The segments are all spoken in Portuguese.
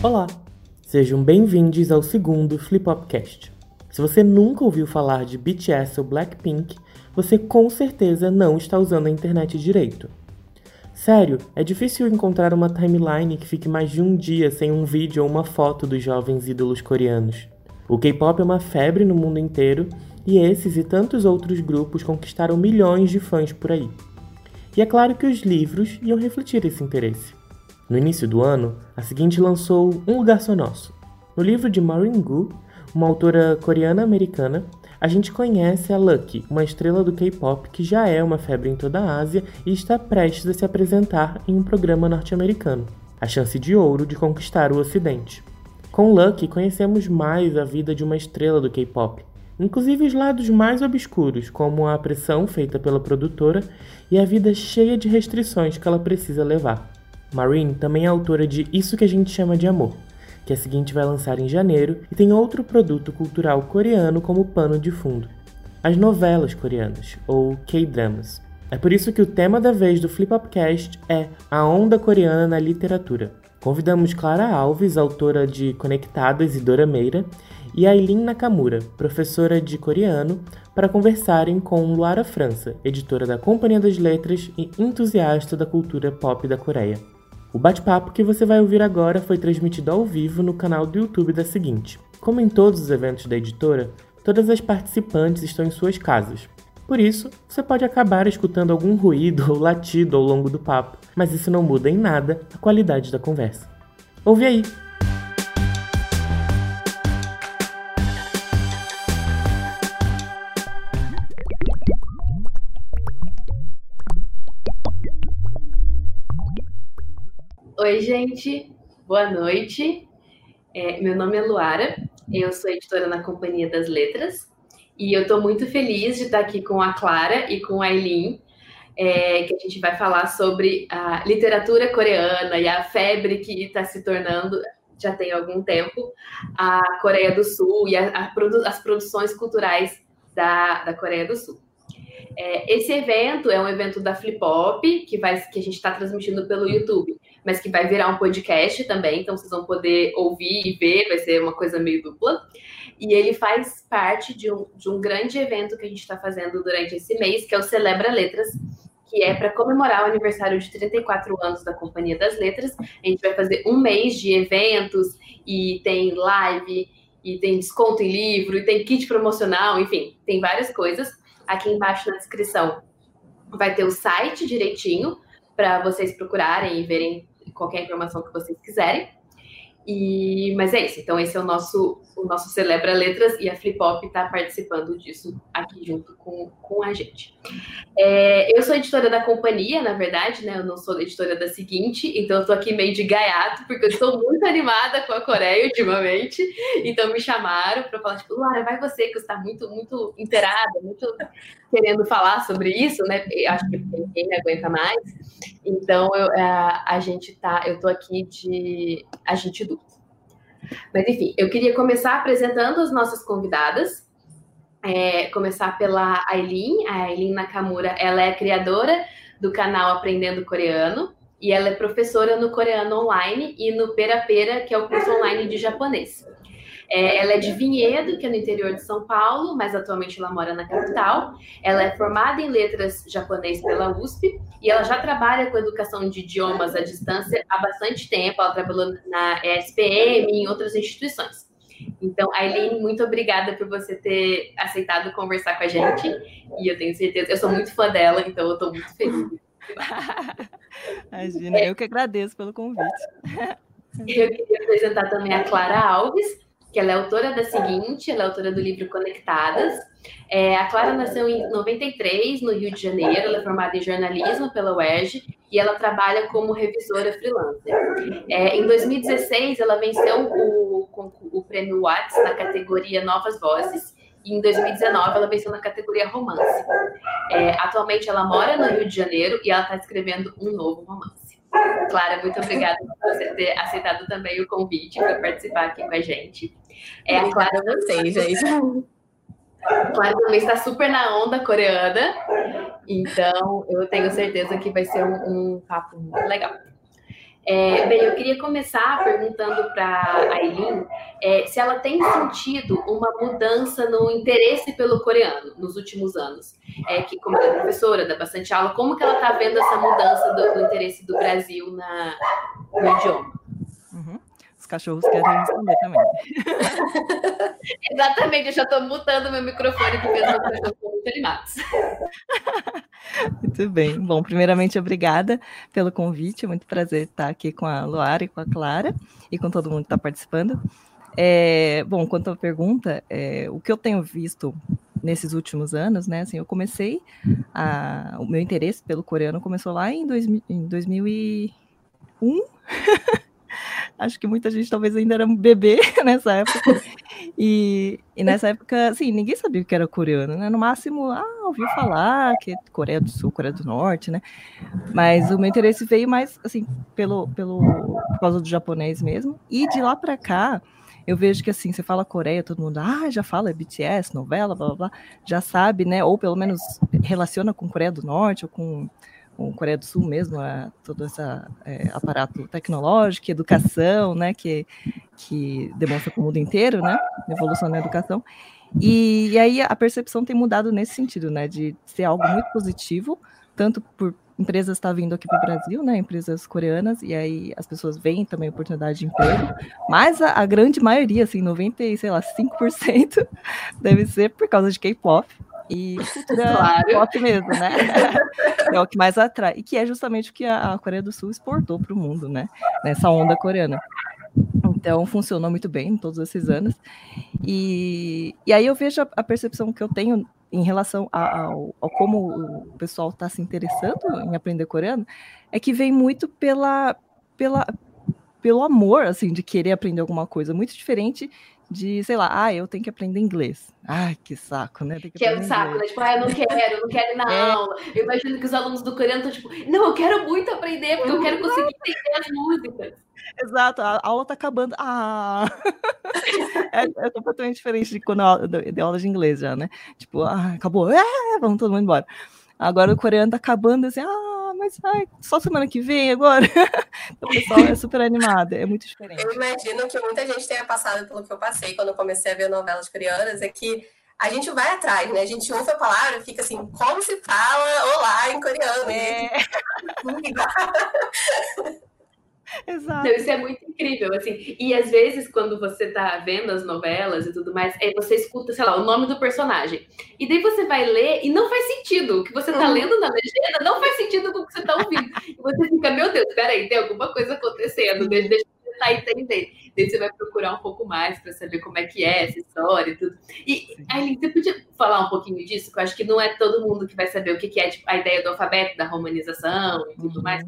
Olá, sejam bem-vindos ao segundo Flip Upcast. Se você nunca ouviu falar de BTS ou Blackpink, você com certeza não está usando a internet direito. Sério, é difícil encontrar uma timeline que fique mais de um dia sem um vídeo ou uma foto dos jovens ídolos coreanos. O K-pop é uma febre no mundo inteiro e esses e tantos outros grupos conquistaram milhões de fãs por aí. E é claro que os livros iam refletir esse interesse. No início do ano, a seguinte lançou Um Lugar Só Nosso. No livro de Maureen Gu, uma autora coreana-americana, a gente conhece a Lucky, uma estrela do K-pop que já é uma febre em toda a Ásia e está prestes a se apresentar em um programa norte-americano. A chance de ouro de conquistar o Ocidente. Com Lucky, conhecemos mais a vida de uma estrela do K-pop, inclusive os lados mais obscuros, como a pressão feita pela produtora e a vida cheia de restrições que ela precisa levar. Marine também é autora de Isso que a gente chama de amor, que a seguinte vai lançar em janeiro e tem outro produto cultural coreano como pano de fundo: as novelas coreanas, ou K-dramas. É por isso que o tema da vez do Flip Upcast é a onda coreana na literatura. Convidamos Clara Alves, autora de Conectadas e Dora Meira, e Aileen Nakamura, professora de coreano, para conversarem com Luara França, editora da Companhia das Letras e entusiasta da cultura pop da Coreia. O bate-papo que você vai ouvir agora foi transmitido ao vivo no canal do YouTube da Seguinte. Como em todos os eventos da editora, todas as participantes estão em suas casas. Por isso, você pode acabar escutando algum ruído ou latido ao longo do papo, mas isso não muda em nada a qualidade da conversa. Ouve aí! Oi, gente, boa noite. É, meu nome é Luara, eu sou editora na Companhia das Letras e eu estou muito feliz de estar aqui com a Clara e com a Aileen, é, que a gente vai falar sobre a literatura coreana e a febre que está se tornando, já tem algum tempo, a Coreia do Sul e a, a produ as produções culturais da, da Coreia do Sul. É, esse evento é um evento da Flip Hop, que, vai, que a gente está transmitindo pelo YouTube mas que vai virar um podcast também, então vocês vão poder ouvir e ver, vai ser uma coisa meio dupla. E ele faz parte de um, de um grande evento que a gente está fazendo durante esse mês, que é o Celebra Letras, que é para comemorar o aniversário de 34 anos da Companhia das Letras. A gente vai fazer um mês de eventos e tem live, e tem desconto em livro, e tem kit promocional, enfim, tem várias coisas. Aqui embaixo na descrição vai ter o site direitinho para vocês procurarem e verem qualquer informação que vocês quiserem. E, mas é isso. Então, esse é o nosso, o nosso Celebra Letras e a Flip Hop está participando disso aqui junto com, com a gente. É, eu sou editora da companhia, na verdade, né? Eu não sou editora da seguinte, então eu estou aqui meio de gaiato, porque eu estou muito animada com a Coreia ultimamente. Então me chamaram para falar, tipo, Lara, vai você, que está muito, muito inteirada, muito querendo falar sobre isso, né? Eu acho que ninguém aguenta mais. Então eu, a, a gente tá, eu tô aqui de agente duplo. Mas enfim, eu queria começar apresentando as nossas convidadas. É, começar pela Aileen. A Aileen Nakamura, ela é criadora do canal Aprendendo Coreano e ela é professora no Coreano Online e no Pera Pera, que é o curso online de japonês. É, ela é de Vinhedo, que é no interior de São Paulo, mas atualmente ela mora na capital. Ela é formada em letras japonês pela USP e ela já trabalha com educação de idiomas à distância há bastante tempo. Ela trabalhou na ESPM e em outras instituições. Então, Aileen, muito obrigada por você ter aceitado conversar com a gente. E eu tenho certeza, eu sou muito fã dela, então eu estou muito feliz. Imagina, é, eu que agradeço pelo convite. Eu queria apresentar também a Clara Alves, que ela é autora da seguinte, ela é autora do livro Conectadas. É, a Clara nasceu em 93, no Rio de Janeiro, ela é formada em jornalismo pela UERJ e ela trabalha como revisora freelancer. É, em 2016, ela venceu o, o, prêmio Watts na categoria Novas Vozes e em 2019 ela venceu na categoria romance. É, atualmente ela mora no Rio de Janeiro e ela está escrevendo um novo romance. Clara, muito obrigada por você ter aceitado também o convite para participar aqui com a gente. É a Clara vocês, gente. Clara também está super na onda coreana, então eu tenho certeza que vai ser um, um papo muito legal. É, bem, eu queria começar perguntando para a Aileen é, se ela tem sentido uma mudança no interesse pelo coreano nos últimos anos. É, que, como ela é professora, dá bastante aula, como que ela está vendo essa mudança do, do, interesse do Brasil na, no idioma? Uhum. Os cachorros querem responder também. Exatamente, eu já estou mutando meu microfone porque os cachorros muito animados. Muito bem. Bom, primeiramente, obrigada pelo convite. É muito prazer estar aqui com a Luara e com a Clara e com todo mundo que está participando. É, bom, quanto à pergunta, é, o que eu tenho visto nesses últimos anos, né? Assim, eu comecei a, o meu interesse pelo coreano começou lá em, dois, em 2001. Acho que muita gente talvez ainda era um bebê nessa época. E, e, nessa época, assim, ninguém sabia que era coreano, né? No máximo, ah, ouviu falar que é Coreia do Sul, Coreia do Norte, né? Mas o meu interesse veio mais, assim, pelo, pelo, por causa do japonês mesmo. E de lá para cá, eu vejo que, assim, você fala Coreia, todo mundo, ah, já fala BTS, novela, blá, blá, blá, já sabe, né? Ou pelo menos relaciona com Coreia do Norte ou com com Coreia do Sul mesmo, a, todo esse é, aparato tecnológico, educação, né, que, que demonstra para o mundo inteiro, né, evolução na educação. E, e, aí a percepção tem mudado nesse sentido, né, de ser algo muito positivo, tanto por empresas estar vindo aqui para o Brasil, né, empresas coreanas, e aí as pessoas veem também oportunidade de emprego, mas a, a grande maioria, assim, 90, sei lá, 5% deve ser por causa de K-pop, e cultura claro. pop mesmo, né? é o que mais atrai. E que é justamente o que a, Coreia do Sul exportou para o mundo, né? Nessa onda coreana. Então, funcionou muito bem todos esses anos. E, e aí eu vejo a, a percepção que eu tenho em relação ao, ao como o pessoal está se interessando em aprender coreano, é que vem muito pela, pela, pelo amor, assim, de querer aprender alguma coisa, muito diferente de, sei lá, ah, eu tenho que aprender inglês. Ai, que saco, né? que, que é um saco, né? Tipo, ah, eu não quero, eu não quero ir na é. aula. Eu imagino que os alunos do coreano estão tipo, não, eu quero muito aprender, porque eu quero conseguir entender as músicas. Exato, a aula tá acabando. Ah! é, é, completamente diferente de quando eu dei aula de inglês já, né? Tipo, ah, acabou, é, vamos todo mundo embora. Agora o coreano tá acabando assim, ah, mas ai, só semana que vem agora. o pessoal é super animado, é muito diferente. Eu imagino que muita gente tenha passado pelo que eu passei quando eu comecei a ver novelas coreanas, é que a gente vai atrás, né? A gente ouve a palavra, fica assim, como se fala olá em coreano? É. Exato. Então, isso é muito incrível, assim. E às vezes, quando você tá vendo as novelas e tudo mais, aí você escuta, sei lá, o nome do personagem. E daí você vai ler e não faz sentido. O que você tá uhum. lendo na legenda não faz sentido com o que você tá ouvindo. E você fica, meu Deus, peraí, tem alguma coisa acontecendo, deixa, deixa eu tentar entender. Daí você vai procurar um pouco mais para saber como é que é essa história e tudo. E, Aileen, você podia falar um pouquinho disso? Que eu acho que não é todo mundo que vai saber o que é tipo, a ideia do alfabeto, da romanização e tudo uhum. mais.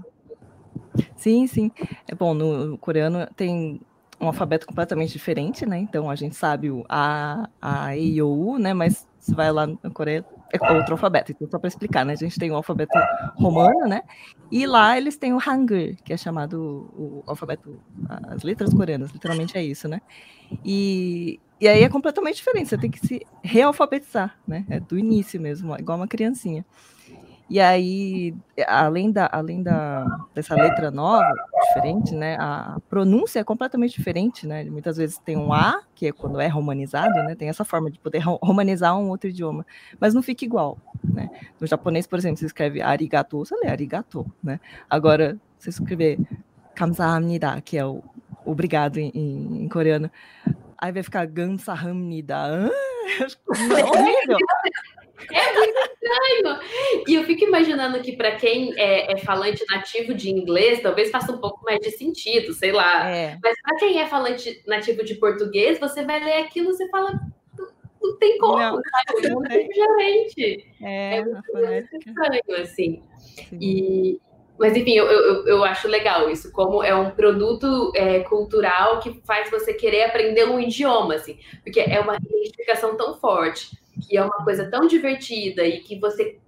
Sim, sim. É bom, no coreano tem um alfabeto completamente diferente, né? Então a gente sabe o A, A, E o U, né? Mas se vai lá na Coreia é outro alfabeto. Então só para explicar, né? A gente tem o alfabeto romano, né? E lá eles têm o Hangul, que é chamado o alfabeto as letras coreanas, literalmente é isso, né? E e aí é completamente diferente, você tem que se realfabetizar, né? É do início mesmo, igual uma criancinha. E aí, além, da, além da, dessa letra nova, diferente, né? A pronúncia é completamente diferente, né? Muitas vezes tem um A, que é quando é romanizado, né? Tem essa forma de poder romanizar um outro idioma, mas não fica igual, né? No japonês, por exemplo, você escreve arigato, você lê arigato, né? Agora, você escrever kamsahamnida, que é o obrigado em, em, coreano, aí vai ficar gamsahamnida. Ah, é horrível. É muito estranho. E eu fico imaginando que para quem é, é, falante nativo de inglês, talvez faça um pouco mais de sentido, sei lá. É. Mas para quem é falante nativo de português, você vai ler aquilo e você fala. Não tem como, não, sabe? Não tem. É, é muito, muito estranho, assim. E, mas, enfim, eu, eu, eu, acho legal isso, como é um produto é, cultural que faz você querer aprender um idioma, assim, porque é uma identificação tão forte que é uma coisa tão divertida e que você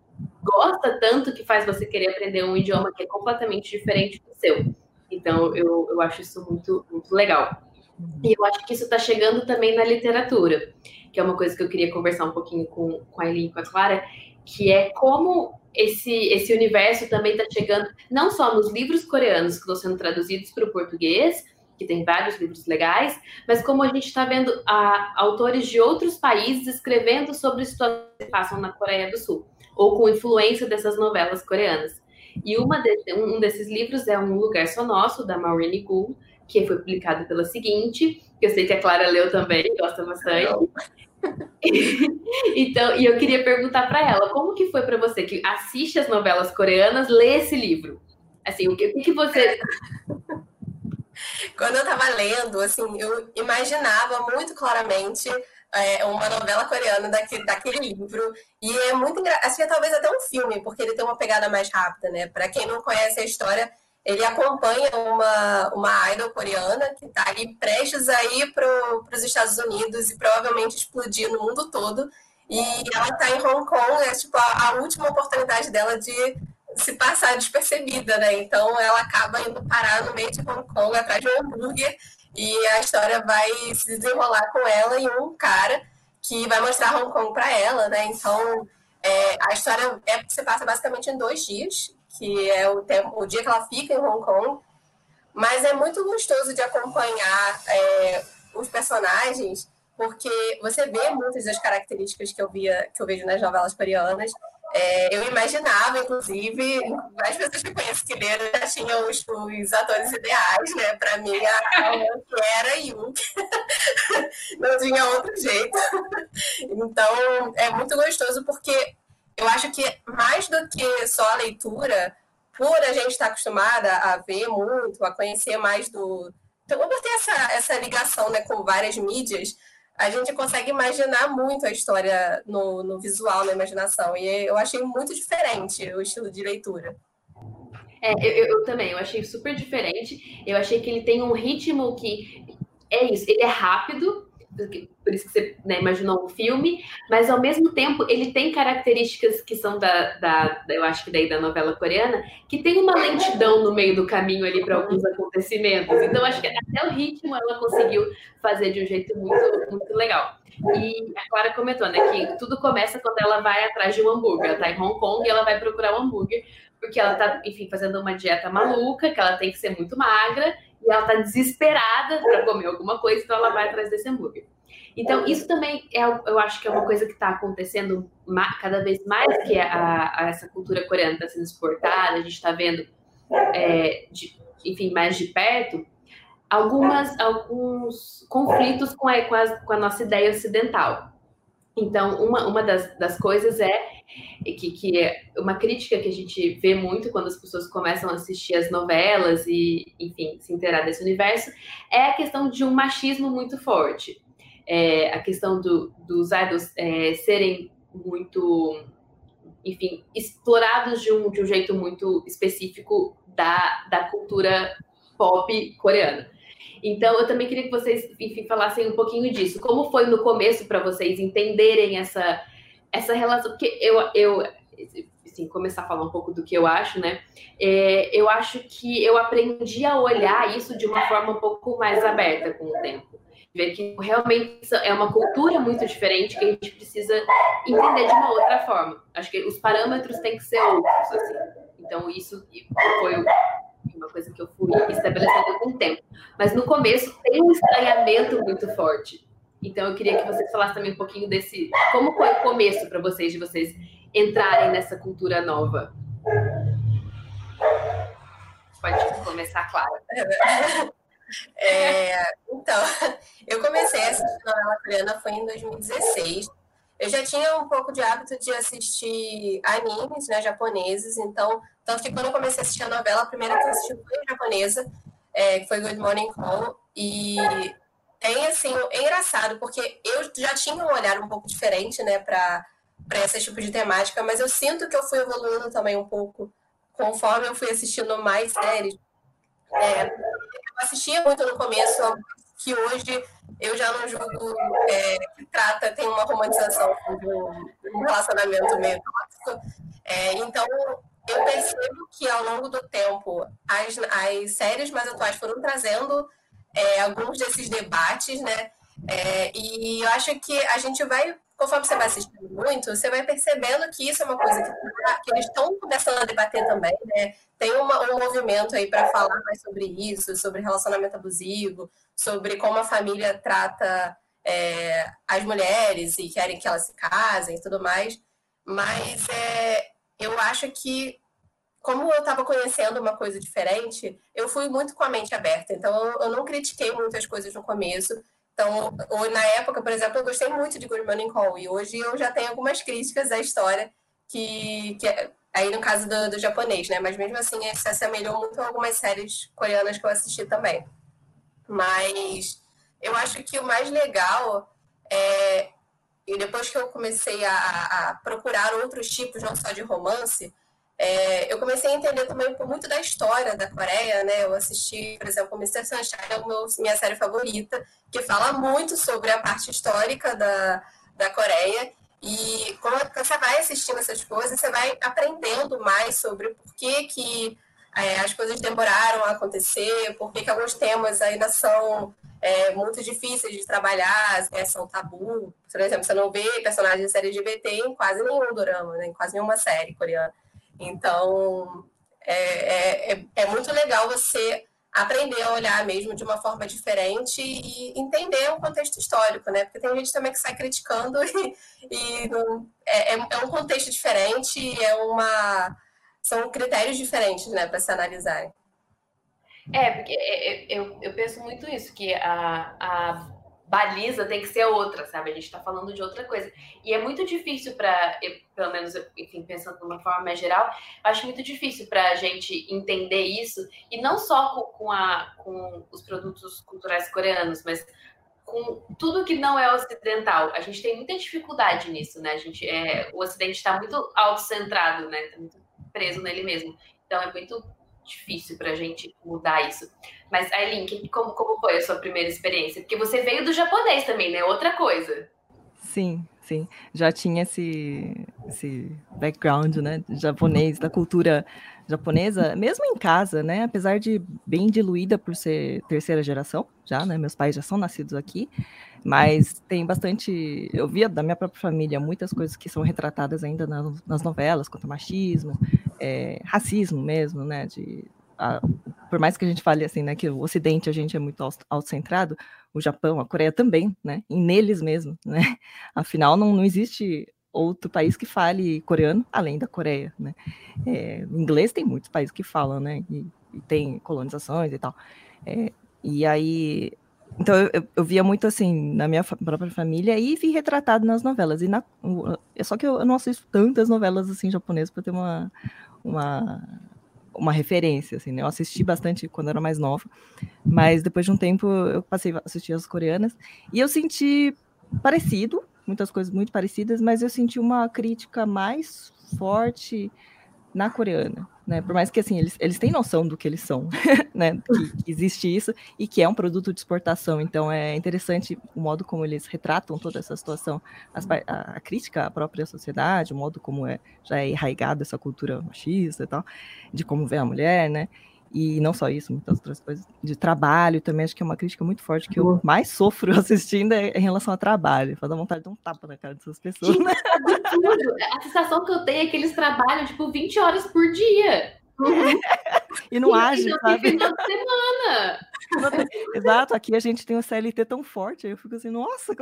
gosta tanto que faz você querer aprender um idioma que é completamente diferente do seu. Então, eu, eu acho isso muito, muito legal. E eu acho que isso está chegando também na literatura, que é uma coisa que eu queria conversar um pouquinho com, com a Eileen e com a Clara, que é como esse, esse universo também está chegando não só nos livros coreanos que estão sendo traduzidos para o português, que tem vários livros legais, mas como a gente está vendo a, autores de outros países escrevendo sobre situações que passam na Coreia do Sul, ou com influência dessas novelas coreanas. E de, um desses livros é Um Lugar Só Nosso, da Maureen Gould, que foi publicado pela seguinte, que eu sei que a Clara leu também, gosta bastante. então, e eu queria perguntar para ela, como que foi para você que assiste as novelas coreanas, ler esse livro? Assim, o que, o que você Quando eu estava lendo, assim, eu imaginava muito claramente é, uma novela coreana daquele, daquele livro. E é muito engraçado. Assim, é talvez até um filme, porque ele tem uma pegada mais rápida, né? Para quem não conhece a história, ele acompanha uma, uma idol coreana que está ali prestes a ir para os Estados Unidos e provavelmente explodir no mundo todo. E ela está em Hong Kong, é tipo a, a, última oportunidade dela de se passar despercebida, né? Então ela acaba indo parar no meio de Hong Kong atrás de um hambúrguer e a história vai se desenrolar com ela e um cara que vai mostrar Hong Kong para ela, né? Então é, a história é se passa basicamente em dois dias que é o, tempo, o dia que ela fica em Hong Kong. Mas é muito gostoso de acompanhar é, os personagens, porque você vê muitas das características que eu, via, que eu vejo nas novelas coreanas. É, eu imaginava, inclusive, as pessoas que conheço que leram já tinham os, os atores ideais, né? Para mim, a, a era Yun. Não tinha outro jeito. Então, é muito gostoso porque eu acho que mais do que só a leitura, por a gente estar acostumada a ver muito, a conhecer mais do. Então, por ter essa, essa ligação né, com várias mídias, a gente consegue imaginar muito a história no, no visual, na imaginação. E eu achei muito diferente o estilo de leitura. É, eu, eu, também, eu achei super diferente. Eu achei que ele tem um ritmo que é isso, ele é rápido, por isso que você né, imaginou um filme, mas ao mesmo tempo ele tem características que são da, da, eu acho que daí da novela coreana, que tem uma lentidão no meio do caminho ali para alguns acontecimentos. Então acho que até o ritmo ela conseguiu fazer de um jeito muito, muito legal. E a Clara comentou, né, que tudo começa quando ela vai atrás de um hambúrguer. Ela tá em Hong Kong e ela vai procurar um hambúrguer, porque ela tá, enfim, fazendo uma dieta maluca, que ela tem que ser muito magra, e ela tá desesperada para comer alguma coisa, então ela vai atrás desse hambúrguer. Então, isso também é, eu acho que é uma coisa que está acontecendo cada vez mais que a, a essa cultura coreana está sendo exportada, a gente está vendo, é, de, enfim, mais de perto, algumas, alguns conflitos com a, com a, com a nossa ideia ocidental. Então, uma, uma das, das coisas é que, que é uma crítica que a gente vê muito quando as pessoas começam a assistir as novelas e, enfim, se inteirar desse universo, é a questão de um machismo muito forte. É, a questão do, dos idols é, serem muito, enfim, explorados de um, de um jeito muito específico da, da cultura pop coreana. Então, eu também queria que vocês, enfim, falassem um pouquinho disso. Como foi no começo para vocês entenderem essa, essa relação? Porque eu, eu assim, começar a falar um pouco do que eu acho, né? É, eu acho que eu aprendi a olhar isso de uma forma um pouco mais aberta com o tempo. Ver que realmente é uma cultura muito diferente que a gente precisa entender de uma outra forma. Acho que os parâmetros têm que ser outros, assim. Então, isso foi uma coisa que eu fui estabelecendo com o tempo. Mas no começo tem um estranhamento muito forte. Então eu queria que vocês falassem também um pouquinho desse. Como foi o começo para vocês, de vocês entrarem nessa cultura nova? Pode começar, Clara. É, então, eu comecei a assistir novela coreana foi em 2016 eu já tinha um pouco de hábito de assistir animes, né, japoneses, então, tanto que quando eu comecei a assistir a novela, a primeira que eu assisti foi japonesa, é, que foi Good Morning Call, e tem, assim, é engraçado, porque eu já tinha um olhar um pouco diferente, né, para esse tipo de temática, mas eu sinto que eu fui evoluindo também um pouco conforme eu fui assistindo mais séries. É, eu assistia muito no começo, que hoje eu já não julgo é, que trata, tem uma romantização de um, relacionamento meio tóxico. É, então, eu percebo que ao longo do tempo, as, as séries mais atuais foram trazendo é, alguns desses debates, né? É, e eu acho que a gente vai conforme você vai assistindo muito, você vai percebendo que isso é uma coisa que, tá, que eles estão começando a debater também, né? Tem uma, um movimento aí para falar mais sobre isso, sobre relacionamento abusivo, sobre como a família trata é, as mulheres e querem que elas se casem e tudo mais. Mas é, eu acho que, como eu estava conhecendo uma coisa diferente, eu fui muito com a mente aberta. Então, eu não critiquei muitas coisas no começo. Então, na época, por exemplo, eu gostei muito de Good Morning Call. E hoje eu já tenho algumas críticas à história que, que é, aí no caso do, do, japonês, né? Mas mesmo assim, se assemelhou muito a algumas séries coreanas que eu assisti também. Mas eu acho que o mais legal é e depois que eu comecei a, a procurar outros tipos, não só de romance, é, eu comecei a entender também muito da história da Coreia, né? Eu assisti, por exemplo, Mr. Sunshine, é minha série favorita, que fala muito sobre a parte histórica da, da Coreia. E quando você vai assistindo essas coisas, você vai aprendendo mais sobre por que, que é, as coisas demoraram a acontecer, por que, que alguns temas ainda são é, muito difíceis de trabalhar, é, são tabu. Por exemplo, você não vê personagens LGBT em quase nenhum drama, né, em quase nenhuma série coreana. Então, é, é, é, é muito legal você aprender a olhar mesmo de uma forma diferente e entender o contexto histórico, né? Porque tem gente também que sai criticando e, e não, é, é, é um contexto diferente, é uma são critérios diferentes, né, para se analisar. É, porque é, eu, eu penso muito isso, que a, a baliza tem que ser outra, sabe? A gente está falando de outra coisa. E é muito difícil para, pelo menos, enfim, pensando de uma forma mais geral, acho muito difícil para a gente entender isso, e não só com, com, a, com os produtos culturais coreanos, mas com tudo que não é ocidental. A gente tem muita dificuldade nisso, né? A gente, é, o Ocidente está muito autocentrado, né? Está muito preso nele mesmo. Então é muito difícil para a gente mudar isso. Mas, Aileen, como, como foi a sua primeira experiência? Porque você veio do japonês também, né? Outra coisa. Sim, sim. Já tinha esse, esse background, né? Japonês, da cultura japonesa, mesmo em casa, né? Apesar de bem diluída por ser terceira geração, já, né? Meus pais já são nascidos aqui, mas tem bastante. Eu via da minha própria família muitas coisas que são retratadas ainda nas, nas novelas, quanto ao machismo, é, racismo mesmo, né? De, a, por mais que a gente fale assim, né, que o Ocidente a gente é muito autocentrado, o Japão, a Coreia também, né? E neles mesmo, né? Afinal, não, não existe outro país que fale coreano além da Coreia, né? É, inglês tem muitos países que falam, né? E, e tem colonizações e tal. É, e aí então eu, eu, via muito assim na minha própria família e vi retratado nas novelas. E na, é só que eu, eu não assisto tantas novelas assim japonesas para ter uma, uma, uma referência. Assim, né? Eu assisti bastante quando era mais nova, mas depois de um tempo eu passei a assistir as coreanas e eu senti parecido, muitas coisas muito parecidas, mas eu senti uma crítica mais forte na coreana né? Por mais que assim eles, eles têm noção do que eles são, né? Que, que, existe isso e que é um produto de exportação. Então é interessante o modo como eles retratam toda essa situação, As, a, a, crítica à própria sociedade, o modo como é já é enraigada essa cultura machista e tal, de como vê a mulher, né? E não só isso, muitas outras coisas. De trabalho também, acho que é uma crítica muito forte que eu mais sofro assistindo é em relação ao trabalho. Faz vontade de dar um tapa na cara dessas pessoas. Né? A sensação que eu tenho é que eles trabalham, tipo, 20 horas por dia. Uhum. e não age, sabe? final de semana. Exato, aqui a gente tem o CLT tão forte, aí eu fico assim, nossa.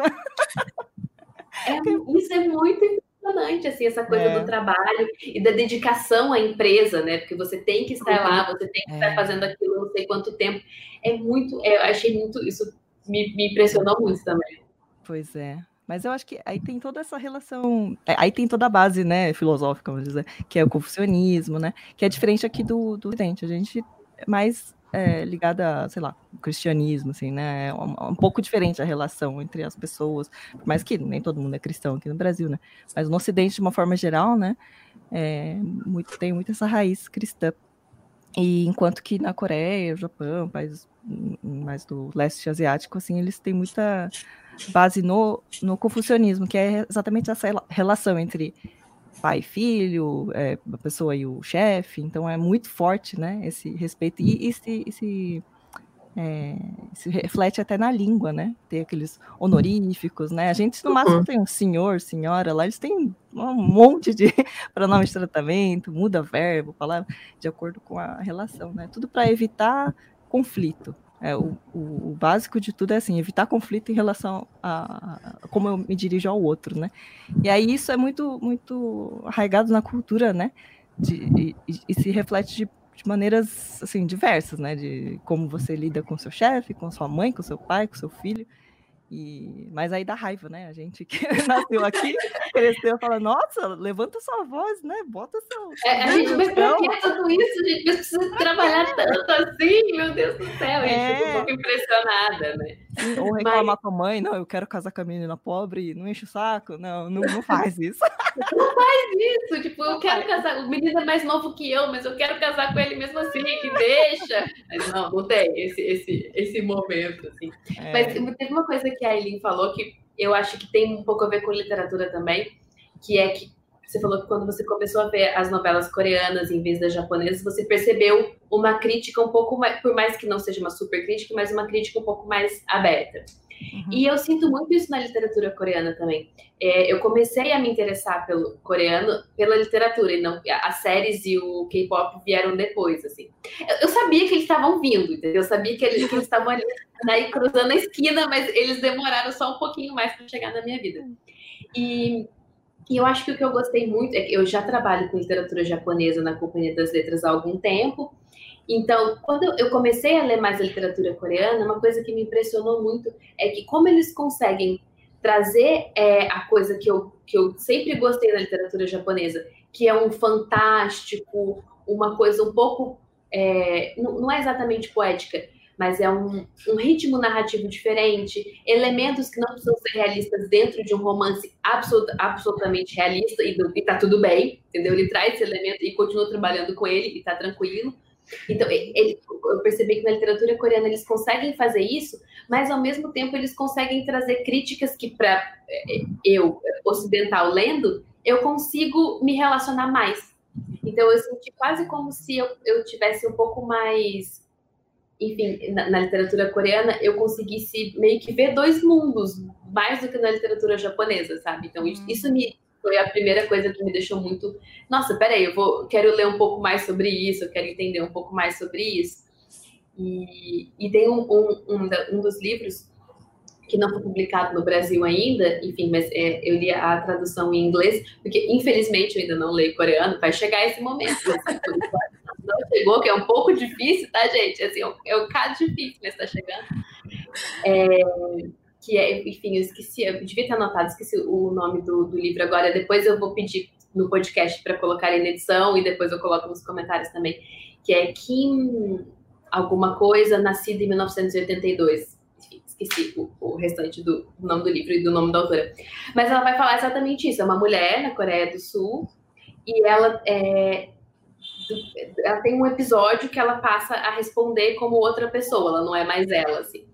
É, isso é muito impressionante, assim, essa coisa é. do trabalho e da dedicação à empresa, né? Porque você tem que estar lá, você tem que é. estar fazendo aquilo não sei quanto tempo. É muito, é, eu achei muito, isso me, me impressionou muito também. Pois é. Mas eu acho que aí tem toda essa relação, é, aí tem toda a base, né, filosófica, vamos dizer, que é o confucionismo, né, que é diferente aqui do, do Ocidente. A gente é mais é, ligada, sei lá, o cristianismo, assim, né? É um, um, pouco diferente a relação entre as pessoas, mais que nem todo mundo é cristão aqui no Brasil, né? Mas no Ocidente, de uma forma geral, né? É, muito, tem muito essa raiz cristã. E enquanto que na Coreia, Japão, países mais do leste asiático, assim, eles têm muita base no, no confucionismo, que é exatamente essa relação entre pai e filho, é, a pessoa e o chefe, então é muito forte, né, esse respeito e esse, esse é, se reflete até na língua, né? Tem aqueles honoríficos, né? A gente no máximo uhum. tem um senhor, senhora, lá eles têm um monte de pronomes de tratamento, muda verbo, palavra, de acordo com a relação, né? Tudo para evitar conflito. É, o, o, básico de tudo é assim, evitar conflito em relação a, a, como eu me dirijo ao outro, né? E aí isso é muito, muito arraigado na cultura, né? De, e, e se reflete de de maneiras assim diversas, né? De como você lida com seu chefe, com sua mãe, com seu pai, com seu filho. E, mas aí dá raiva, né? A gente que nasceu aqui, cresceu, fala, nossa, levanta sua voz, né? Bota seu. É, a gente, mas pra que tudo isso? A gente precisa trabalhar tanto assim, meu Deus do céu. A gente é. fica um pouco impressionada, né? Ou reclamar mas... com a mãe, não, eu quero casar com a menina pobre, não enche o saco. Não, não, não faz isso. Não faz isso. Tipo, eu quero casar. O menino é mais novo que eu, mas eu quero casar com ele mesmo assim, que deixa. Mas não, não tem esse, esse, esse momento, assim. É. Mas teve uma coisa que que a Eileen falou, que eu acho que tem um pouco a ver com literatura também, que é que você falou que quando você começou a ver as novelas coreanas em vez das japonesas, você percebeu uma crítica um pouco mais, por mais que não seja uma super crítica, mas uma crítica um pouco mais aberta. Uhum. E eu sinto muito isso na literatura coreana também. É, eu comecei a me interessar pelo coreano pela literatura, e não as séries e o K-pop vieram depois, assim. Eu, eu, sabia que eles estavam vindo, entendeu? Eu sabia que eles, estavam ali né, cruzando a esquina, mas eles demoraram só um pouquinho mais para chegar na minha vida. E e eu acho que o que eu gostei muito é que eu já trabalho com literatura japonesa na Companhia das Letras há algum tempo, então, quando eu comecei a ler mais a literatura coreana, uma coisa que me impressionou muito é que como eles conseguem trazer é, a coisa que eu, que eu sempre gostei na literatura japonesa, que é um fantástico, uma coisa um pouco. É, não, não, é exatamente poética, mas é um, um, ritmo narrativo diferente, elementos que não precisam ser realistas dentro de um romance absolut, absolutamente realista, e, e tá tudo bem, entendeu? Ele traz esse elemento e continua trabalhando com ele e tá tranquilo. Então, ele, eu percebi que na literatura coreana eles conseguem fazer isso, mas ao mesmo tempo eles conseguem trazer críticas que, para é, eu, ocidental, lendo, eu consigo me relacionar mais. Então, eu senti quase como se eu, eu tivesse um pouco mais. Enfim, na, na literatura coreana, eu conseguisse meio que ver dois mundos, mais do que na literatura japonesa, sabe? Então, isso, isso me foi a primeira coisa que me deixou muito. Nossa, peraí, eu vou, quero ler um pouco mais sobre isso, eu quero entender um pouco mais sobre isso. E, e tem um, um, um, um dos livros que não foi publicado no Brasil ainda, enfim, mas é, eu li a tradução em inglês, porque infelizmente eu ainda não leio coreano, vai chegar esse momento. Não chegou, que é um pouco difícil, tá, gente? Assim, é um caso difícil, mas tá chegando. É, que é, enfim, eu esqueci, eu devia ter anotado, esqueci o nome do, do livro agora, depois eu vou pedir no podcast para colocar aí na edição e depois eu coloco nos comentários também, que é Kim alguma coisa, nascida em 1982. Esqueci o, o restante do, do nome do livro e do nome da autora. Mas ela vai falar exatamente isso. É uma mulher na Coreia do Sul e ela é, ela tem um episódio que ela passa a responder como outra pessoa, ela não é mais ela, assim.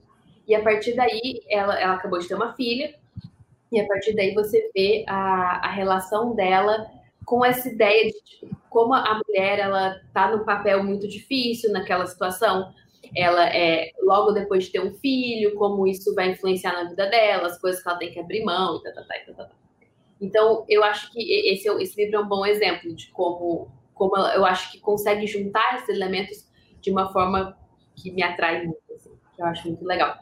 E a partir daí, ela, ela acabou de ter uma filha, e a partir daí você vê a, a relação dela com essa ideia de tipo, como a mulher ela tá num papel muito difícil naquela situação. Ela é logo depois de ter um filho, como isso vai influenciar na vida dela, as coisas que ela tem que abrir mão, tá, tá, tá, tá, tá. Então, eu acho que esse, esse livro é um bom exemplo de como, como eu acho que consegue juntar esses elementos de uma forma que me atrai muito, assim, que eu acho muito legal.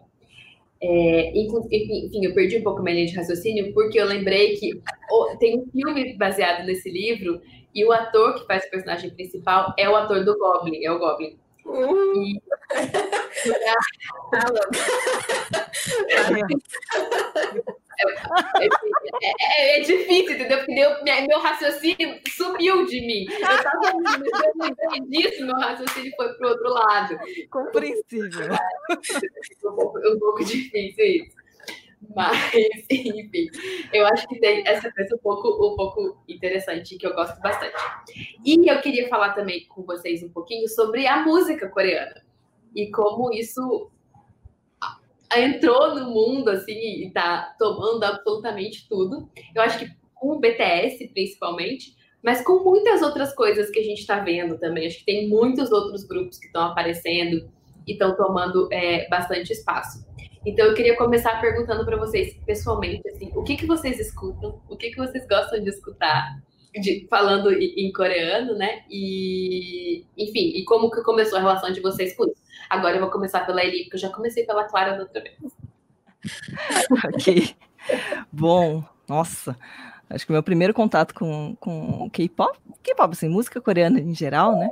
É, enfim, eu perdi um pouco a minha linha de raciocínio, porque eu lembrei que tem um filme baseado nesse livro e o ator que faz o personagem principal é o ator do Goblin, é o Goblin. Uhum. E... É, é, é, difícil, entendeu? Porque deu, meu raciocínio subiu de mim. Eu tava eu disso, meu raciocínio foi pro outro lado. Compreensível. É, um, pouco, um pouco difícil isso. Mas, enfim, eu acho que tem essa coisa um pouco, um pouco interessante, que eu gosto bastante. E eu queria falar também com vocês um pouquinho sobre a música coreana e como isso entrou no mundo assim e tá tomando absolutamente tudo. Eu acho que com o BTS principalmente, mas com muitas outras coisas que a gente está vendo também. Acho que tem muitos outros grupos que estão aparecendo e estão tomando é, bastante espaço. Então eu queria começar perguntando para vocês pessoalmente, assim, o que que vocês escutam, o que que vocês gostam de escutar, de, falando em, coreano, né? E enfim, e como que começou a relação de vocês com isso? Agora eu vou começar pela Eli, porque eu já comecei pela Clara da outra vez. ok. Bom, nossa, acho que o meu primeiro contato com, com K-pop, K-pop, assim, música coreana em geral, né?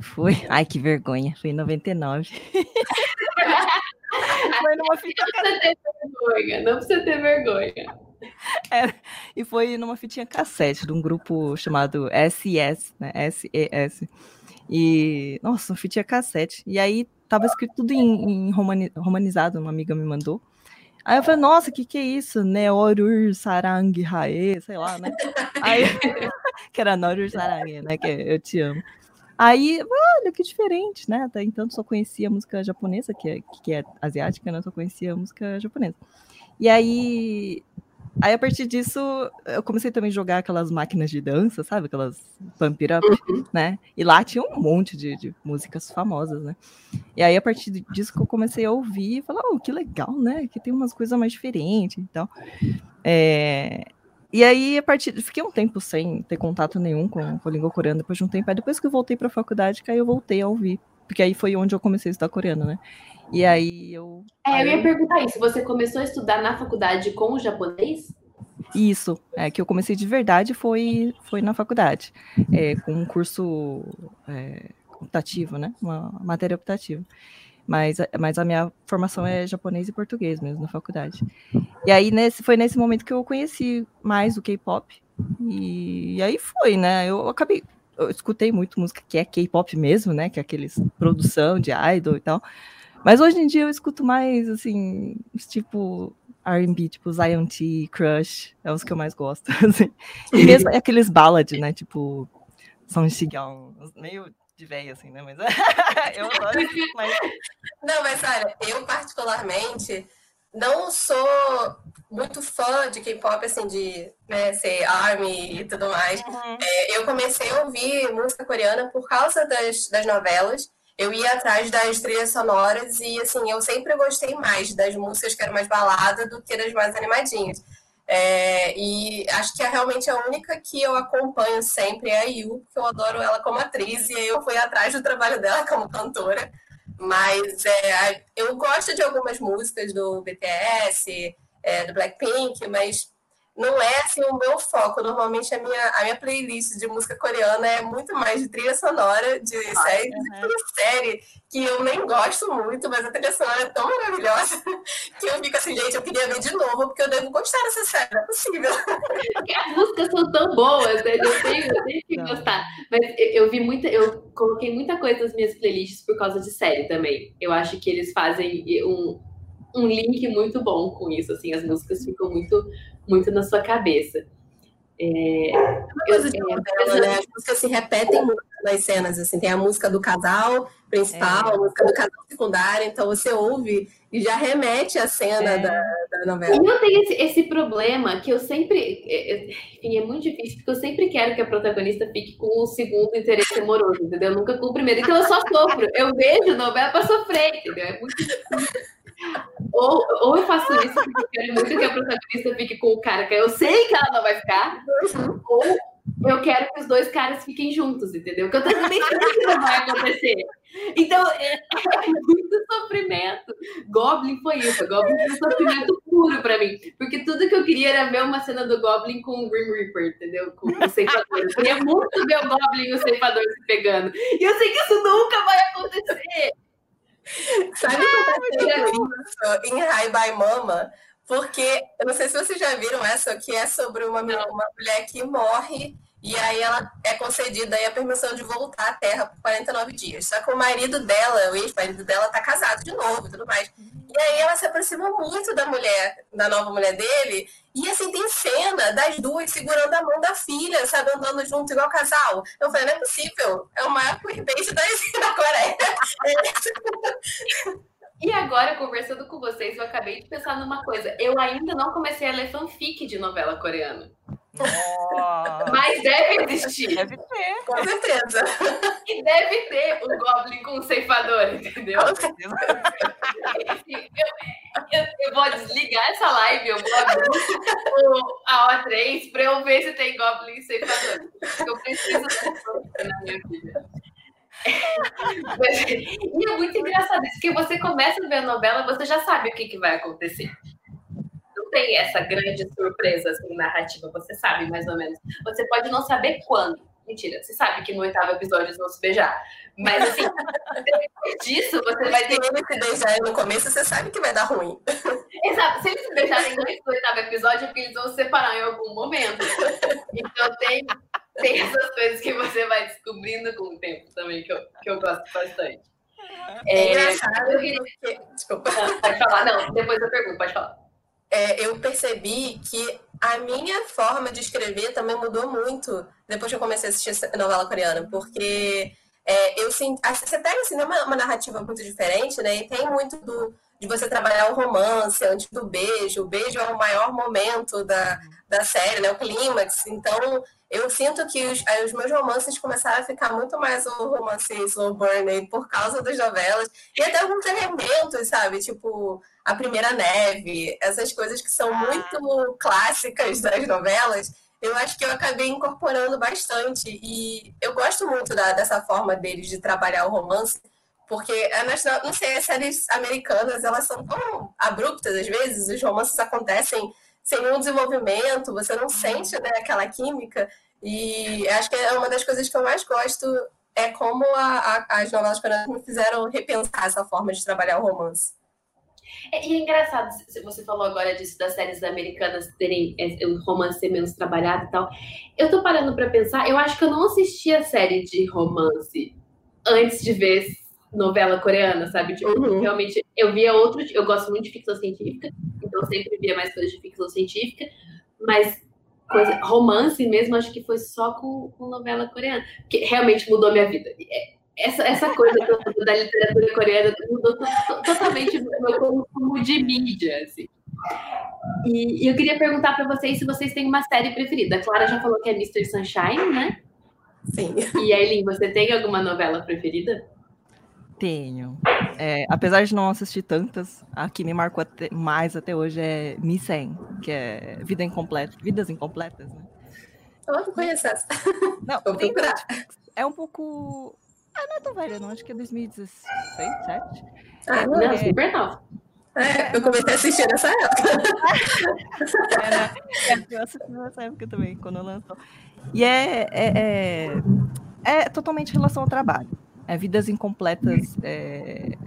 Foi. Ai, que vergonha. Foi em 99. foi numa fita. Não precisa ter vergonha, não precisa ter vergonha. E foi numa fitinha cassete de um grupo chamado SES, né? S-E-S. E, nossa, uma fitinha cassete. E aí tava escrito tudo em, em romani, romanizado, uma amiga me mandou. Aí eu falei, nossa, o que, que é isso? Neorur Sarang Hae, sei lá, né? Aí, que era Norur Sarang, né? Que eu te amo. Aí, olha que diferente, né? Até então só conhecia música japonesa, que é, que é asiática, né? Só conhecia música japonesa. E aí, aí, a partir disso, eu comecei também a jogar aquelas máquinas de dança, sabe? Aquelas pump it up, uhum. né? E lá tinha um monte de, de, músicas famosas, né? E aí, a partir disso que eu comecei a ouvir, falar, oh, que legal, né? Que tem umas coisas mais diferentes e tal. É... E aí, a partir. Fiquei um tempo sem ter contato nenhum com, com a língua coreana depois de um tempo. Aí depois que eu voltei para a faculdade, que aí eu voltei a ouvir. Porque aí foi onde eu comecei a estudar coreano, né? E aí eu. É, eu ia perguntar isso. Você começou a estudar na faculdade com o japonês? Isso, é que eu comecei de verdade foi, foi na faculdade, é, com um curso é, optativo, né? Uma matéria optativa. Mas, mas a minha formação é japonês e português mesmo na faculdade. E aí nesse, foi nesse momento que eu conheci mais o K-pop. E, e aí foi, né? Eu acabei. Eu escutei muito música que é K-pop mesmo, né? Que é aqueles produção de idol e tal. Mas hoje em dia eu escuto mais, assim, tipo R&B, tipo Zion T, Crush, é os que eu mais gosto, assim. E mesmo aqueles ballad, né, tipo Song Shigyong, meio de velho, assim, né? Mas eu adoro mas... Não, mas olha, eu particularmente não sou muito fã de K-pop, assim, de né, ser ARMY e tudo mais. Uhum. É, eu comecei a ouvir música coreana por causa das, das novelas. Eu ia atrás das trilhas sonoras e, assim, eu sempre gostei mais das músicas que eram mais balada do que das mais animadinhas. É, e acho que é realmente a única que eu acompanho sempre é a Yu, porque eu adoro ela como atriz e eu fui atrás do trabalho dela como cantora. Mas é, eu gosto de algumas músicas do BTS, é, do Blackpink, mas não é assim o meu foco. Normalmente a minha, a minha playlist de música coreana é muito mais de trilha sonora, de ah, série, uhum. de série, que eu nem gosto muito, mas a trilha sonora é tão maravilhosa que eu fico assim, gente, eu queria ver de novo, porque eu devo gostar dessa série, não é possível. Porque as músicas são tão boas, né? Eu tenho, eu tenho que gostar. Mas eu, eu vi muita, eu coloquei muita coisa nas minhas playlists por causa de série também. Eu acho que eles fazem um, um link muito bom com isso, assim, as músicas ficam muito muito na sua cabeça. É, eu, é, né? As músicas se repetem muito nas cenas, assim, tem a música do casal principal, é. a música do casal secundário, então você ouve e já remete à cena é. da, da, novela. E eu tenho esse, esse, problema que eu sempre, é, é, enfim, é muito difícil, porque eu sempre quero que a protagonista fique com o segundo interesse amoroso, entendeu? Nunca com o primeiro, então eu só sofro, eu vejo novela para sofrer, entendeu? É muito difícil. Ou, ou eu faço isso porque eu quero muito que a protagonista fique com o cara que eu sei que ela não vai ficar, ou eu quero que os dois caras fiquem juntos, entendeu? Que eu também sei que não vai acontecer. Então, é, é, muito sofrimento. Goblin foi isso. Goblin foi um sofrimento puro pra mim. Porque tudo que eu queria era ver uma cena do Goblin com o Grim Reaper, entendeu? Com o ceifador. Eu queria muito ver o Goblin e o ceifador se pegando. E eu sei que isso nunca vai acontecer. Sabe ah, que eu isso em High by Mama? Porque, eu não sei se vocês já viram essa, que é sobre uma, uma mulher que morre e aí ela é concedida a permissão de voltar à Terra por 49 dias. Só que o marido dela, o ex-marido dela, tá casado de novo e tudo mais. E aí ela se aproxima muito da mulher, da nova mulher dele, e assim, tem cena das duas segurando a mão da filha, sabe, andando junto igual casal. Eu falei, não é possível, é o maior queerbait da, da Coreia. E agora, conversando com vocês, eu acabei de pensar numa coisa. Eu ainda não comecei a ler fanfic de novela coreana. Oh, Mas deve existir. Deve ter. Com certeza. E deve ter um Goblin com um ceifador, entendeu? eu, eu, eu, vou desligar essa live, eu vou abrir a O3 para eu ver se tem Goblin ceifador. Eu preciso dessa na minha vida. e é muito engraçado isso, que você começa a ver a novela, você já sabe o que, que vai acontecer tem essa grande surpresa assim, narrativa, você sabe mais ou menos. Você pode não saber quando. Mentira, você sabe que no oitavo episódio eles vão se beijar. Mas assim, depois disso, você vai ter. Se eles se beijarem no começo, você sabe que vai dar ruim. Exato. Se eles se beijarem no oitavo episódio, é porque eles vão se separar em algum momento. Então tem, tem essas coisas que você vai descobrindo com o tempo também, que eu, que eu gosto bastante. É, é engraçado. Eu queria... Desculpa. pode falar, não, depois eu pergunto, pode falar é, eu percebi que a minha forma de escrever também mudou muito depois que eu comecei a assistir novela coreana, porque é, eu sinto, você pega assim, uma, uma narrativa muito diferente, né? E tem muito do, de você trabalhar o romance antes do beijo. O beijo é o maior momento da, da série, né? O clímax. Então, eu sinto que os, os, meus romances começaram a ficar muito mais o romance slow burn por causa das novelas. E até alguns elementos, sabe? Tipo, a primeira neve, essas coisas que são ah. muito clássicas das novelas. Eu acho que eu acabei incorporando bastante. E eu gosto muito da, dessa forma deles de trabalhar o romance. Porque, é, não sei, as séries americanas, elas são tão abruptas às vezes, os romances acontecem sem nenhum desenvolvimento, você não sente né, aquela química. E acho que é uma das coisas que eu mais gosto é como a, a, as novelas coreanas me fizeram repensar essa forma de trabalhar o romance. É, e é engraçado, você falou agora disso das séries americanas terem é, o romance ser menos trabalhado e tal. Eu tô parando para pensar, eu acho que eu não assisti a série de romance antes de ver novela coreana, sabe? Tipo, uhum. realmente, eu via outros, eu gosto muito de ficção científica, então sempre via mais coisas de ficção científica, mas coisa, romance mesmo, acho que foi só com, com novela coreana, que realmente mudou minha vida. É, essa, essa coisa da literatura coreana mudou totalmente o meu consumo de mídia, assim. E, e eu queria perguntar para vocês se vocês têm uma série preferida. A Clara já falou que é Mr. Sunshine, né? Sim. E Aileen, você tem alguma novela preferida? Tenho. É, apesar de não assistir tantas, a que me marcou até, mais até hoje é Missem, que é Vida Incompleta, Vidas Incompletas, né? Eu não conheço essa. Não, Vou tem, é um pouco. Ah, não é tão velha, não. Acho que é 2016, 2017. Ah, não, é super nova. É, eu comecei a assistir nessa época. é, né? é, eu assisti nessa época também, quando lançou. E é, é, é, é totalmente em relação ao trabalho é, vidas incompletas é,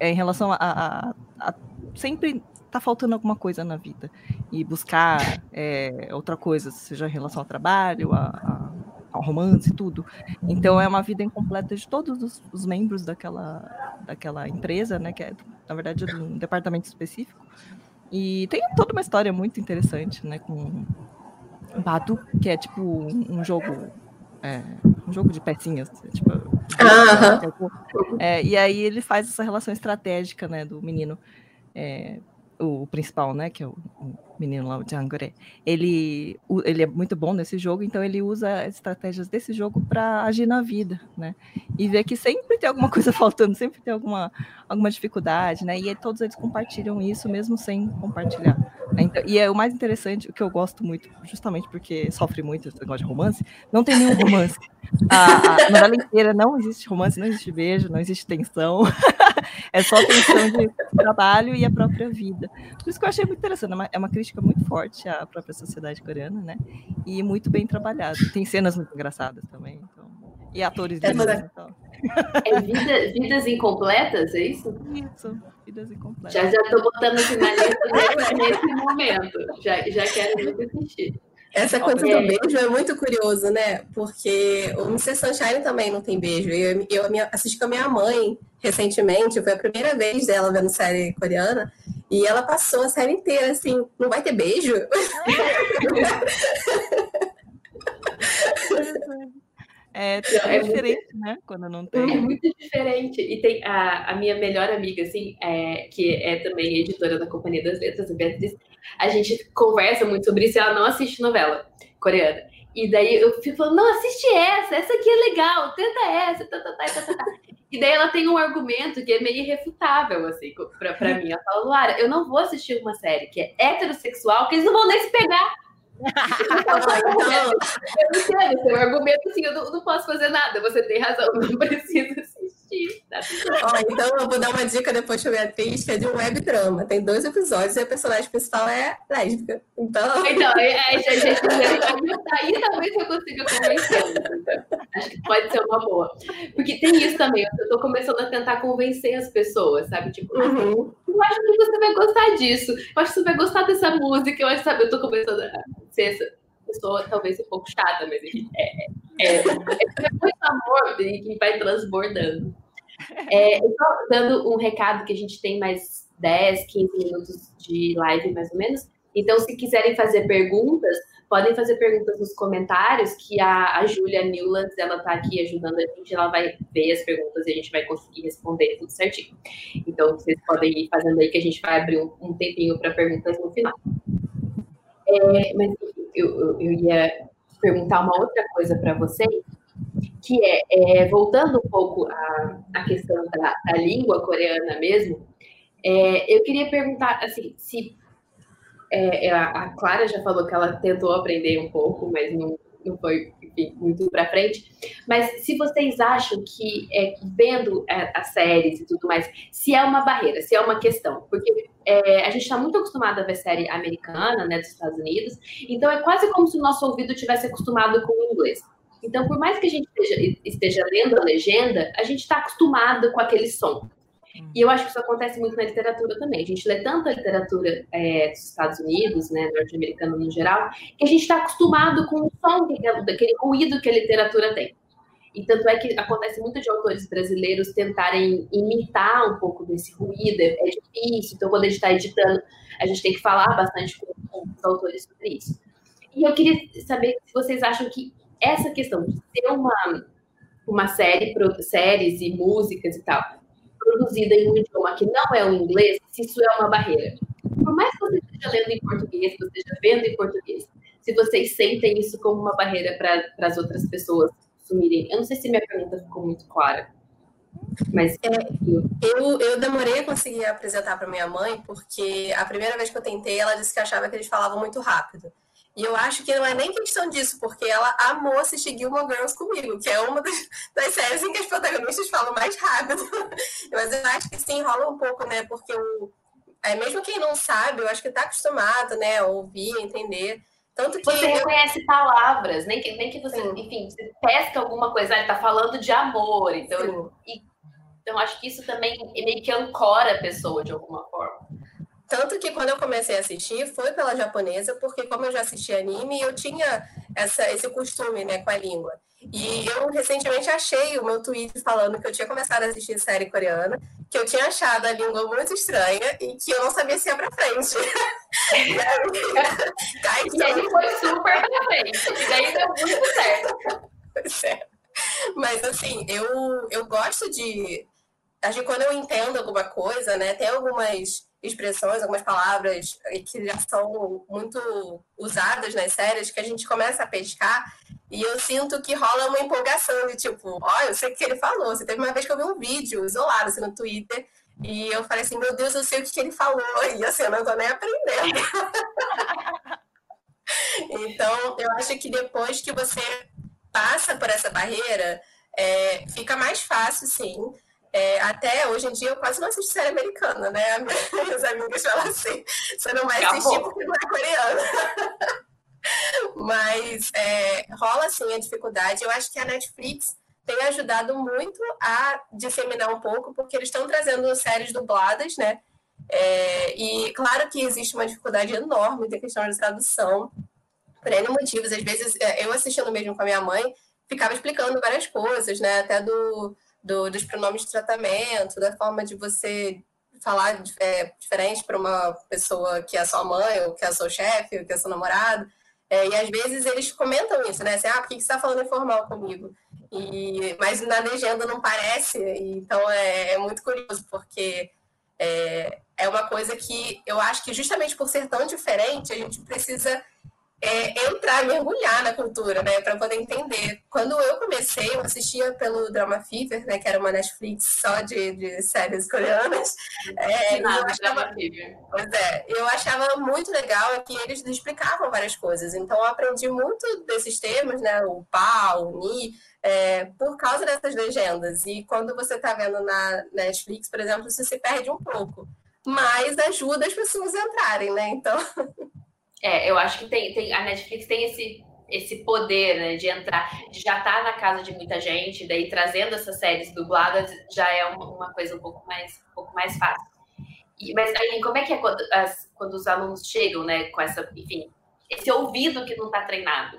é em relação a, a, a, sempre tá faltando alguma coisa na vida e buscar é, outra coisa, seja em relação ao trabalho, a, ao romance, tudo. Então é uma vida incompleta de todos os, os, membros daquela, daquela empresa, né? Que é na verdade de um departamento específico. E tem toda uma história muito interessante, né? Com Badu, que é tipo um jogo é, um jogo de pecinhas, tipo, é, e aí ele faz essa relação estratégica, né, do menino, é, o principal, né, que é o, menino lá, o Djangore, ele, ele é muito bom nesse jogo, então ele usa as estratégias desse jogo para agir na vida, né, e ver que sempre tem alguma coisa faltando, sempre tem alguma, alguma dificuldade, né, e todos eles compartilham isso mesmo sem compartilhar. Né? Então, e é o mais interessante, o que eu gosto muito, justamente porque sofre muito esse negócio de romance, não tem nenhum romance. A, a novela inteira não existe romance, não existe beijo, não existe tensão. é só tensão de trabalho e a própria vida. Por isso que eu achei muito interessante. É uma, é uma crítica muito forte à própria sociedade coreana, né? E muito bem trabalhado. Tem cenas muito engraçadas também. Então, e atores é, lindos, então. É vida, vidas incompletas, é isso? Isso, vidas incompletas. Já já estou botando aqui na lista nesse momento. Já, já quero muito assistir. Essa coisa é. do beijo é muito curioso, né? Porque o Mr. Sunshine também não tem beijo. Eu, eu assisti com a minha mãe recentemente, foi a primeira vez dela vendo série coreana, e ela passou a série inteira assim, não vai ter beijo? É, é, é diferente, muito, né? Quando não tem. É muito diferente. E tem a, a minha melhor amiga, assim, é, que é também editora da Companhia das Letras, a Beatriz, a gente conversa muito sobre isso e ela não assiste novela. coreana. E daí eu fico falando, não, assiste essa, essa aqui é legal, tenta essa, tá, tá, tá, tá, tá. tá. E daí ela tem um argumento que é meio irrefutável, assim, pra, pra mim. Ela fala, Luara, eu não vou assistir uma série que é heterossexual, que eles não vão nem se pegar. Eu entendo, seu argumento assim, eu não, não, posso fazer nada, você tem razão, não preciso assistir. Tá? Ó, então eu vou dar uma dica depois pra Beatriz, que é de um web drama. Tem dois episódios e a personagem principal é lésbica. Então. Então, é, é, gente, aí talvez eu consiga convencer. Acho que pode ser uma boa. Porque tem isso também, eu tô começando a tentar convencer as pessoas, sabe? Tipo, uhum. eu acho que você vai gostar disso, eu acho que você vai gostar dessa música, eu acho, sabe, eu tô começando a ser essa pessoa talvez um pouco chata, mas é, é, é, é muito amor que vai transbordando. É, só dando um recado que a gente tem mais 10, 15 minutos de live, mais ou menos. Então, se quiserem fazer perguntas, podem fazer perguntas nos comentários, que a, a Júlia Newlands, ela está aqui ajudando a gente, ela vai ver as perguntas e a gente vai conseguir responder tudo certinho. Então, vocês podem ir fazendo aí que a gente vai abrir um, um tempinho para perguntas no final. É, mas eu, eu, ia perguntar uma outra coisa para vocês, que é, é, voltando um pouco à, à questão da, da língua coreana mesmo, é, eu queria perguntar assim, se é, é, a Clara já falou que ela tentou aprender um pouco, mas não, não foi enfim, muito para frente. Mas se vocês acham que é, vendo é, as séries e tudo mais, se é uma barreira, se é uma questão, porque é, a gente está muito acostumado a ver série americana, né, dos Estados Unidos, então é quase como se o nosso ouvido tivesse acostumado com o inglês. Então, por mais que a gente esteja, esteja lendo a legenda, a gente está acostumado com aquele som. E eu acho que isso acontece muito na literatura também. A gente lê tanta literatura é, dos Estados Unidos, né, norte-americano no geral, que a gente está acostumado com o som, daquele ruído que a literatura tem. E tanto é que acontece muito de autores brasileiros tentarem imitar um pouco desse ruído, é, é difícil. Então, quando a gente está editando, a gente tem que falar bastante com, com os autores sobre isso. E eu queria saber se vocês acham que essa questão de ter uma, uma série, séries e músicas e tal, produzida em um idioma que não é o inglês, se isso é uma barreira. Por mais que você esteja lendo em português, você esteja vendo em português, se vocês sentem isso como uma barreira para as outras pessoas assumirem. Eu não sei se minha pergunta ficou muito clara. Mas é, eu, eu demorei a conseguir apresentar para minha mãe, porque a primeira vez que eu tentei, ela disse que achava que eles falavam muito rápido. E eu acho que não é nem questão disso, porque ela amou assistir Gilmore Girls comigo, que é uma das, das séries em que as protagonistas falam mais rápido. Mas eu acho que sim, rola um pouco, né? Porque o, é, mesmo quem não sabe, eu acho que está acostumado, né, a ouvir, a entender. Tanto que você eu... reconhece palavras, nem que, nem que você, sim. enfim, você pesca alguma coisa, ele está falando de amor, então, e, então acho que isso também meio que ancora a pessoa de alguma forma. Tanto que quando eu comecei a assistir, foi pela japonesa, porque como eu já assisti anime, eu tinha essa, esse costume né, com a língua. E eu recentemente achei o meu tweet falando que eu tinha começado a assistir série coreana, que eu tinha achado a língua muito estranha e que eu não sabia se ia pra frente. e aí, e ele foi super pra frente, e daí deu muito certo. Pois é. Mas assim, eu, eu gosto de. Acho que quando eu entendo alguma coisa, né, tem algumas expressões, algumas palavras que já são muito usadas nas séries que a gente começa a pescar e eu sinto que rola uma empolgação de tipo, ó, eu sei o que ele falou. Você teve uma vez que eu vi um vídeo isolado assim, no Twitter e eu falei assim, meu Deus, eu sei o que ele falou e assim, eu não tô nem aprendendo. então, eu acho que depois que você passa por essa barreira, é, fica mais fácil, sim. É, até hoje em dia eu quase não assisto série americana, né? Minhas amigas falam assim: você não vai assistir porque não é coreana. Mas é, rola assim a dificuldade. Eu acho que a Netflix tem ajudado muito a disseminar um pouco, porque eles estão trazendo séries dubladas, né? É, e claro que existe uma dificuldade enorme da questão de tradução, por N motivos. Às vezes, é, eu assistindo mesmo com a minha mãe, ficava explicando várias coisas, né? Até do do, dos pronomes de tratamento, da forma de você falar é, diferente para uma pessoa que é sua mãe, ou que é seu chefe, ou que é seu namorado. É, e às vezes eles comentam isso, né? Assim, ah, por que, você está falando informal comigo? E, mas na legenda não parece, então é, é muito curioso, porque é, é uma coisa que eu acho que justamente por ser tão diferente, a gente precisa é, entrar, mergulhar na cultura, né, para poder entender. Quando eu comecei, eu assistia pelo Drama Fever, né, que era uma Netflix só de, de séries coreanas. É, Nada, eu achava, pois é, eu achava muito legal que eles explicavam várias coisas. Então, eu aprendi muito desses termos, né, o PA, o NI, é, por causa dessas legendas. E quando você está vendo na Netflix, por exemplo, você se perde um pouco. Mas ajuda as pessoas a entrarem, né? Então. É, eu acho que tem, tem a Netflix tem esse, esse poder né, de entrar, de já estar tá na casa de muita gente, daí trazendo essas séries dubladas já é uma, uma coisa um pouco mais, um pouco mais fácil. E, mas aí, como é que é quando, as, quando os alunos chegam, né, com essa, enfim, esse ouvido que não está treinado?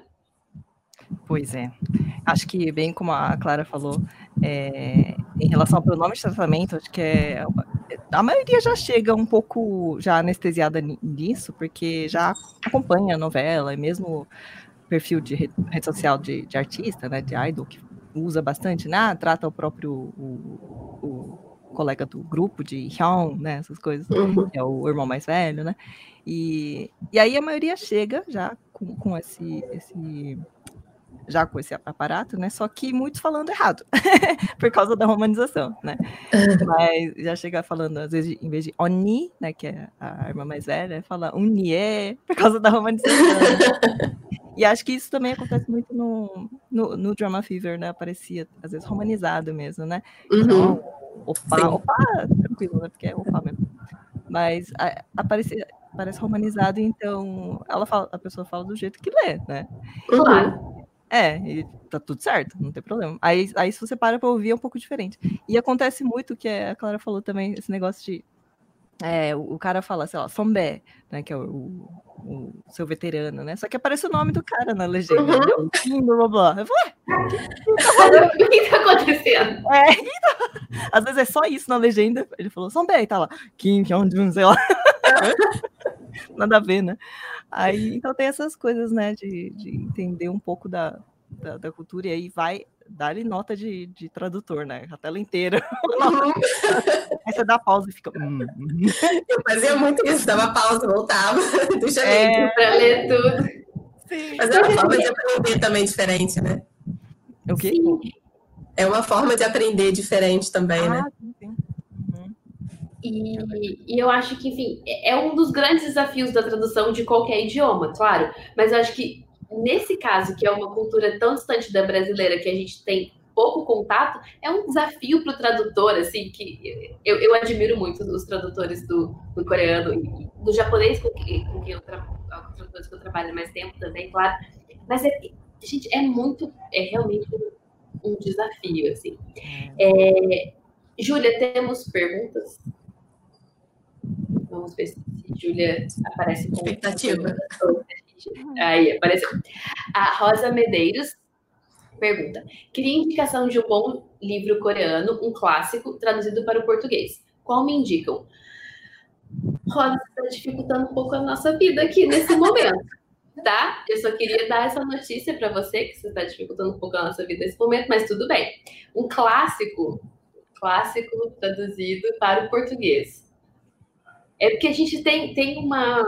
Pois é. Acho que, bem como a Clara falou, é, em relação ao pronome de tratamento, acho que é a maioria já chega um pouco já anestesiada nisso, porque já acompanha a novela, e mesmo perfil de rede, rede social de, de, artista, né, de idol, que usa bastante, né, trata o próprio o, o colega do grupo de Hyun, né, essas coisas, uhum. é o irmão mais velho, né, e, e aí a maioria chega já com, com esse, esse já com esse aparato, né? Só que muitos falando errado, por causa da romanização, né? Mas já chega falando, às vezes, em vez de Oni, né? Que é a irmã mais velha, fala Unie, por causa da romanização. e acho que isso também acontece muito no, no, no, Drama Fever, né? Aparecia, às vezes, romanizado mesmo, né? Uhum. Então, opa, opa, tranquilo, né? Porque é opa mesmo. Mas a, aparecia parece romanizado, então ela fala, a pessoa fala do jeito que lê, né? Claro. É, e tá tudo certo, não tem problema. Aí, aí se você para pra ouvir é um pouco diferente. E acontece muito que a Clara falou também, esse negócio de. É, o, o cara fala, sei lá, Sombé, né? Que é o, o, o, seu veterano, né? Só que aparece o nome do cara na legenda, uhum. né? O Kim, blá blá blá. Eu falei, o que tá acontecendo? É, então, às vezes é só isso na legenda. Ele falou, Sombé, e tá lá, Kim Hyun-jun, sei lá. Nada a ver, né? Aí, então tem essas coisas, né, de, de entender um pouco da, da, da cultura, e aí vai dar-lhe nota de, de tradutor, né? A tela inteira. Uhum. aí você dá pausa e fica. Hum, hum. Eu fazia muito isso, dava pausa, voltava, deixa é... para ler tudo. Sim. Mas é uma forma de aprender também diferente, né? O quê? Sim. É uma forma de aprender diferente também, né? ah, né? Sim, sim. E, e, eu acho que, enfim, é, é um dos grandes desafios da tradução de qualquer idioma, claro. Mas eu acho que nesse caso, que é uma cultura tão distante da brasileira que a gente tem pouco contato, é um desafio para o tradutor, assim, que eu, eu admiro muito os tradutores do, do coreano e do japonês, com quem, com quem eu, tra tradutores que eu trabalho mais tempo também, claro. Mas, é, gente, é muito, é realmente um, um desafio, assim. É, Júlia, temos perguntas? Vamos ver se Júlia aparece com expectativa. Aí apareceu. A Rosa Medeiros pergunta: queria indicação de um bom livro coreano, um clássico, traduzido para o português. Qual me indicam? Rosa, está dificultando um pouco a nossa vida aqui nesse momento, tá? Eu só queria dar essa notícia para você, que você está dificultando um pouco a nossa vida nesse momento, mas tudo bem. Um clássico, clássico traduzido para o português. É porque a gente tem, tem uma,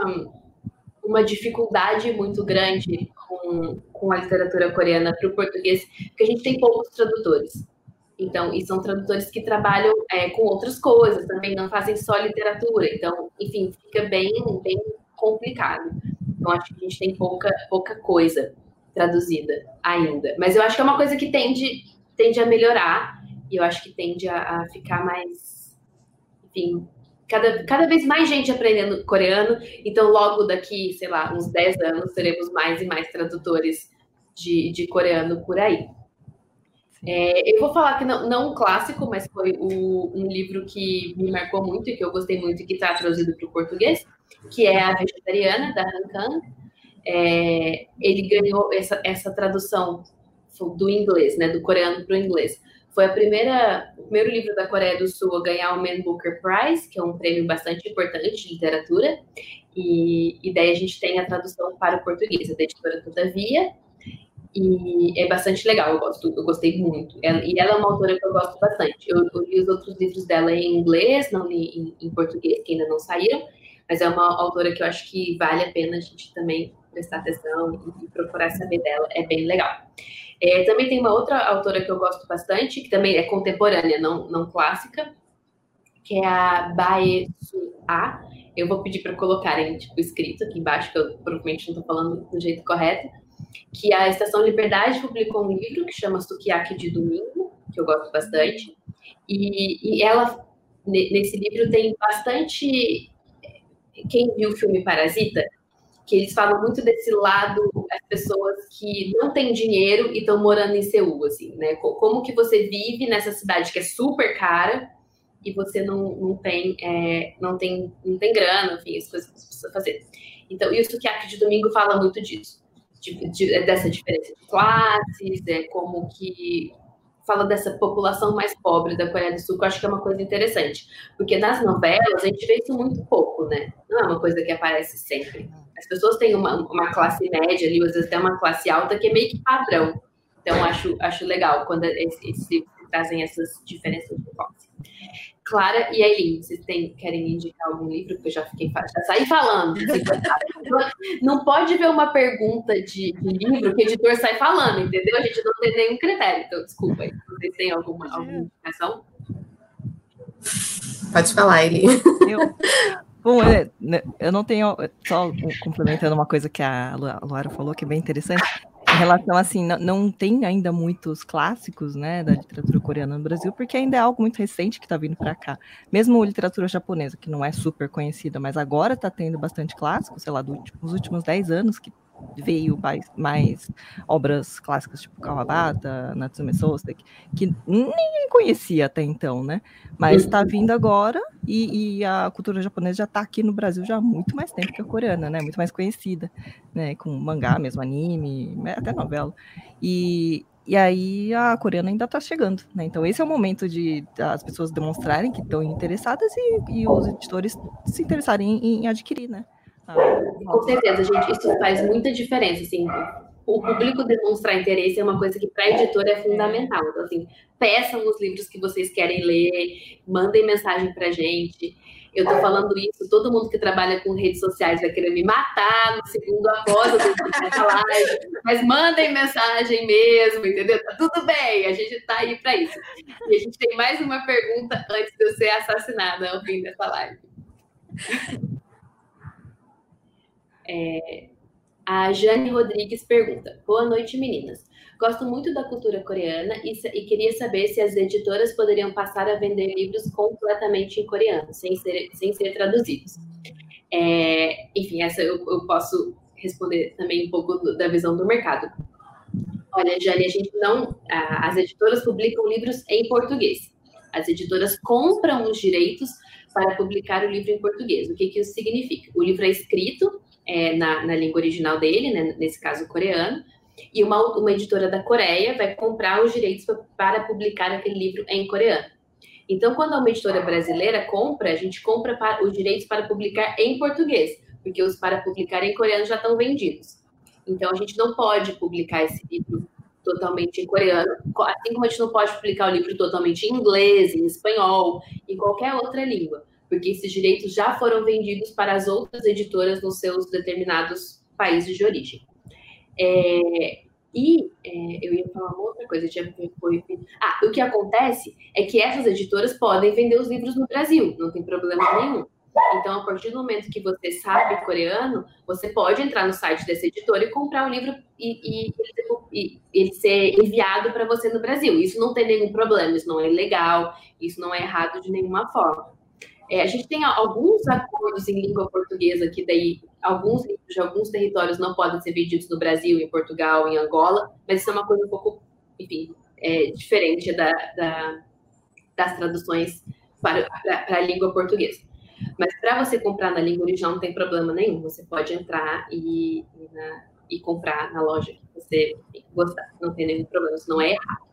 uma dificuldade muito grande com, com a literatura coreana para o português, porque a gente tem poucos tradutores. Então, e são tradutores que trabalham é, com outras coisas, também não fazem só literatura. Então, enfim, fica bem, bem complicado. Então, acho que a gente tem pouca, pouca coisa traduzida ainda. Mas eu acho que é uma coisa que tende, tende a melhorar, e eu acho que tende a, a ficar mais, enfim, cada, cada vez mais gente aprendendo coreano, então logo daqui, sei lá, uns 10 anos, teremos mais e mais tradutores de, de coreano por aí. É, eu vou falar que não, não um clássico, mas foi o, um livro que me marcou muito e que eu gostei muito e que está traduzido para o português, que é A Vegetariana, da Han Kang. É, ele ganhou essa, essa tradução do inglês, né, do coreano para o inglês. Foi a primeira, o primeiro livro da Coreia do Sul a ganhar o Man Booker Prize, que é um prêmio bastante importante de literatura. E, e daí a gente tem a tradução para o português, da editora Todavia. E é bastante legal, eu gosto, eu gostei muito. Ela, e ela é uma autora que eu gosto bastante. Eu, eu li os outros livros dela em inglês, não li em, em português, que ainda não saíram, mas é uma autora que eu acho que vale a pena a gente também prestar atenção e, procurar saber dela, é bem legal. É, também tem uma outra autora que eu gosto bastante, que também é contemporânea, não, não clássica, que é a Bae A. Eu vou pedir para colocarem tipo, escrito aqui embaixo, que eu provavelmente não estou falando do jeito correto, que a Estação Liberdade publicou um livro que chama Sukiyaki de Domingo, que eu gosto bastante, e, e ela, nesse livro, tem bastante... Quem viu o filme Parasita, que eles falam muito desse lado, as pessoas que não têm dinheiro e estão morando em Seul, assim, né? Como que você vive nessa cidade que é super cara e você não, não tem é, não tem não tem grana, enfim, as coisas que você precisa fazer. Então, e o Sukiyaki de domingo fala muito disso, de, de, dessa diferença de classes, é como que fala dessa população mais pobre da Coreia do Sul, que eu acho que é uma coisa interessante. Porque nas novelas a gente vê isso muito pouco, né? Não é uma coisa que aparece sempre. As pessoas têm uma, uma classe média ali, às vezes até uma classe alta, que é meio que padrão. Então, acho, acho legal quando esses livros trazem essas diferenças de classe. Clara e Aileen, vocês têm, querem indicar algum livro? Porque eu já fiquei já saí falando. Não pode ver uma pergunta de, de, livro que o editor sai falando, entendeu? A gente não tem nenhum critério. Então, desculpa aí. Vocês têm alguma, alguma indicação? Pode falar, Aileen. Eu, bom, é, né, eu não tenho. Só complementando uma coisa que a Luara falou, que é bem interessante em relação assim, não, não, tem ainda muitos clássicos, né, da literatura coreana no Brasil, porque ainda é algo muito recente que está vindo para cá. Mesmo literatura japonesa, que não é super conhecida, mas agora está tendo bastante clássicos, sei lá, dos últimos 10 anos que veio mais, mais obras clássicas, tipo Kawabata, Natsume Soseki, que ninguém conhecia até então, né? Mas está vindo agora e, e, a cultura japonesa já está aqui no Brasil já há muito mais tempo que a coreana, né? Muito mais conhecida, né? Com mangá mesmo, anime, até novela. E, e aí a coreana ainda está chegando, né? Então esse é o momento de as pessoas demonstrarem que estão interessadas e, e os editores se interessarem em, em adquirir, né? Com certeza, gente, isso faz muita diferença, assim, o público demonstrar interesse é uma coisa que para a editora é fundamental. Então, assim, peçam os livros que vocês querem ler, mandem mensagem para gente. Eu estou falando isso, todo mundo que trabalha com redes sociais vai querer me matar no segundo após a live, mas mandem mensagem mesmo, entendeu? Tá tudo bem, a gente está aí para isso. E a gente tem mais uma pergunta antes de eu ser assassinada ao fim dessa live. É, a Jane Rodrigues pergunta: Boa noite, meninas. Gosto muito da cultura coreana e, e, queria saber se as editoras poderiam passar a vender livros completamente em coreano, sem ser, sem ser traduzidos. É, enfim, essa eu, eu, posso responder também um pouco do, da visão do mercado. Olha, Jane, a gente não. A, as editoras publicam livros em português. As editoras compram os direitos para publicar o livro em português. O que, que isso significa? O livro é escrito é, na, na, língua original dele, né, nesse caso coreano, e uma, uma editora da Coreia vai comprar os direitos para publicar aquele livro em coreano. Então, quando uma editora brasileira compra, a gente compra para, os direitos para publicar em português, porque os para publicar em coreano já estão vendidos. Então, a gente não pode publicar esse livro totalmente em coreano, assim como a gente não pode publicar o livro totalmente em inglês, em espanhol, em qualquer outra língua porque esses direitos já foram vendidos para as outras editoras nos seus determinados países de origem. É, e é, eu ia falar uma outra coisa, tinha foi, ah, o que acontece é que essas editoras podem vender os livros no Brasil, não tem problema nenhum. Então, a partir do momento que você sabe coreano, você pode entrar no site dessa editora e comprar o livro e, e, ele ser enviado para você no Brasil. Isso não tem nenhum problema, isso não é legal, isso não é errado de nenhuma forma. É, a gente tem alguns acordos em língua portuguesa que daí alguns livros de alguns territórios não podem ser vendidos no Brasil, em Portugal, em Angola, mas isso é uma coisa um pouco, enfim, é, diferente da, da, das traduções para, para, para, a língua portuguesa. Mas para você comprar na língua original não tem problema nenhum, você pode entrar e, e, na, e comprar na loja que você gostar, não tem nenhum problema, isso não é errado.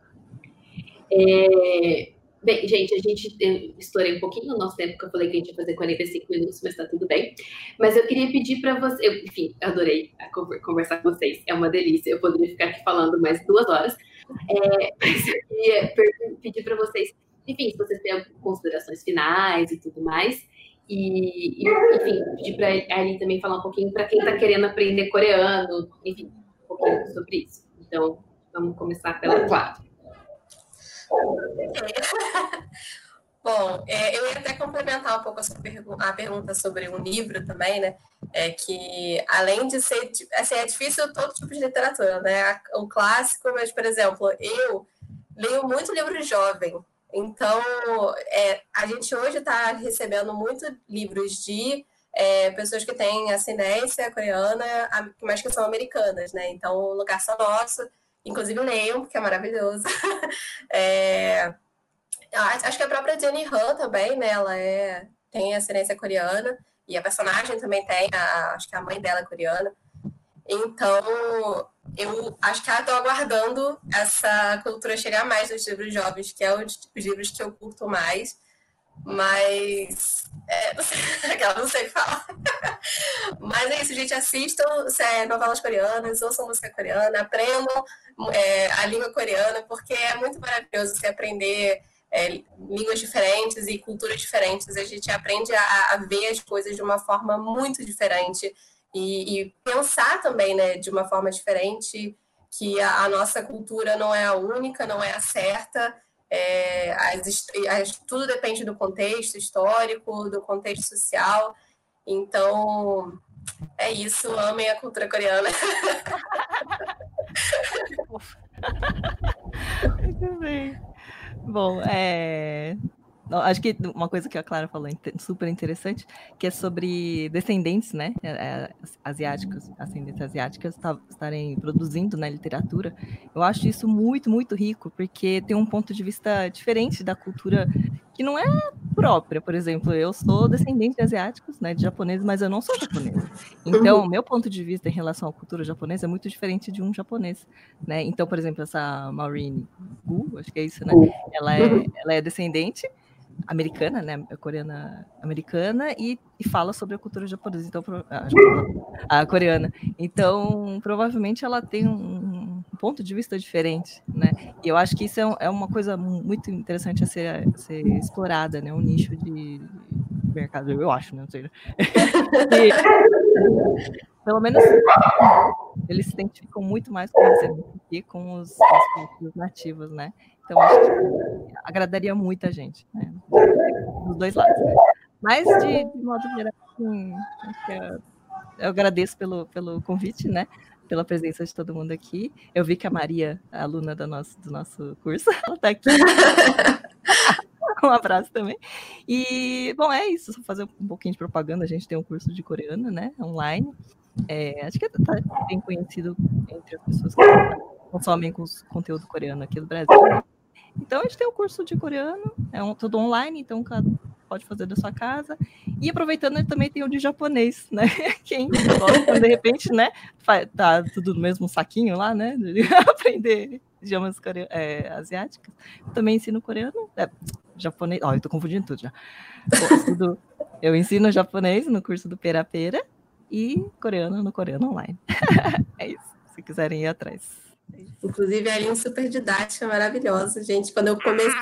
É, Bem, gente, a gente estourei um pouquinho no nosso tempo, que eu falei que a gente ia fazer 45 minutos, mas tá tudo bem. Mas eu queria pedir para você, eu, enfim, adorei conversar com vocês, é uma delícia, eu poderia ficar aqui falando mais duas horas. É, mas eu queria pedir para vocês, enfim, se vocês têm considerações finais e tudo mais, E, e enfim, pedir para a Aline também falar um pouquinho para quem está querendo aprender coreano, enfim, um pouquinho sobre isso. Então, vamos começar pela Clara. Bom, é, eu ia até complementar um pouco a, pergu a pergunta sobre um livro também, né? É que, além de ser, assim, é difícil todo tipo de literatura, né? O clássico, mas, por exemplo, eu leio muito livro jovem. Então, é, a gente hoje está recebendo muitos livros de é, pessoas que têm ascendência coreana, mas que são americanas, né? Então, o Lugar Só Nosso, inclusive leiam, porque é maravilhoso. é, Acho que a própria Jenny Han também, né? Ela é, tem ascendência coreana. E a personagem também tem, a, acho que a mãe dela é coreana. Então, eu acho que estou aguardando essa cultura chegar mais nos livros jovens, que é os, os livros que eu curto mais. Mas. É, não, sei, não sei falar. Mas é isso, gente. Assistam é, novelas coreanas, ouçam música coreana, aprendam é, a língua coreana, porque é muito maravilhoso você aprender é, línguas diferentes e culturas diferentes, a gente aprende a, a, ver as coisas de uma forma muito diferente e, e pensar também né, de uma forma diferente, que a, a, nossa cultura não é a única, não é a certa, é, as, as, tudo depende do contexto histórico, do contexto social. Então, é isso, amem a cultura coreana. Muito bem. Bom, é... Acho que uma coisa que a Clara falou super interessante, que é sobre descendentes, né, é, é, asiáticos, ascendentes asiáticas estarem produzindo na literatura. Eu acho isso muito, muito rico, porque tem um ponto de vista diferente da cultura que não é própria. Por exemplo, eu sou descendente de asiáticos, né, de japoneses, mas eu não sou japonesa. Então, meu ponto de vista em relação à cultura japonesa é muito diferente de um japonês, né? Então, por exemplo, essa Maureen Gu, acho que é isso, né? Ela é, uhum. ela é descendente americana, né, coreana americana e, e, fala sobre a cultura japonesa, então a, a, coreana. Então, provavelmente ela tem um, um, ponto de vista diferente, né? E eu acho que isso é, é uma coisa muito interessante a ser, a ser explorada, né? Um nicho de, mercado, eu acho, né? Não sei. E, pelo menos eles se identificam muito mais com que com os, os nativos, né? Então, agradaria muita gente, né? Dos dois lados. Mas, de, de modo geral, assim, eu, agradeço pelo, pelo convite, né? Pela presença de todo mundo aqui. Eu vi que a Maria, a aluna do nosso, do nosso curso, ela está aqui. um abraço também. E, bom, é isso. Só fazer um pouquinho de propaganda. A gente tem um curso de coreano, né? Online. É, acho que está bem conhecido entre as pessoas que consomem conteúdo coreano aqui do Brasil. Então a gente tem o curso de coreano, é um, tudo online, então pode fazer da sua casa. E aproveitando, também tem o de japonês, né? Quem gosta, de repente, né? Tá tudo no mesmo saquinho lá, né? De aprender idiomas é, asiáticos. Também ensino coreano, é, japonês. Oh, eu tô confundindo tudo já. Tudo, eu ensino japonês no curso do Pera Pera e coreano no Coreano Online. é isso, se quiserem ir atrás. Inclusive, a linha super didática maravilhosa, gente. Quando eu comecei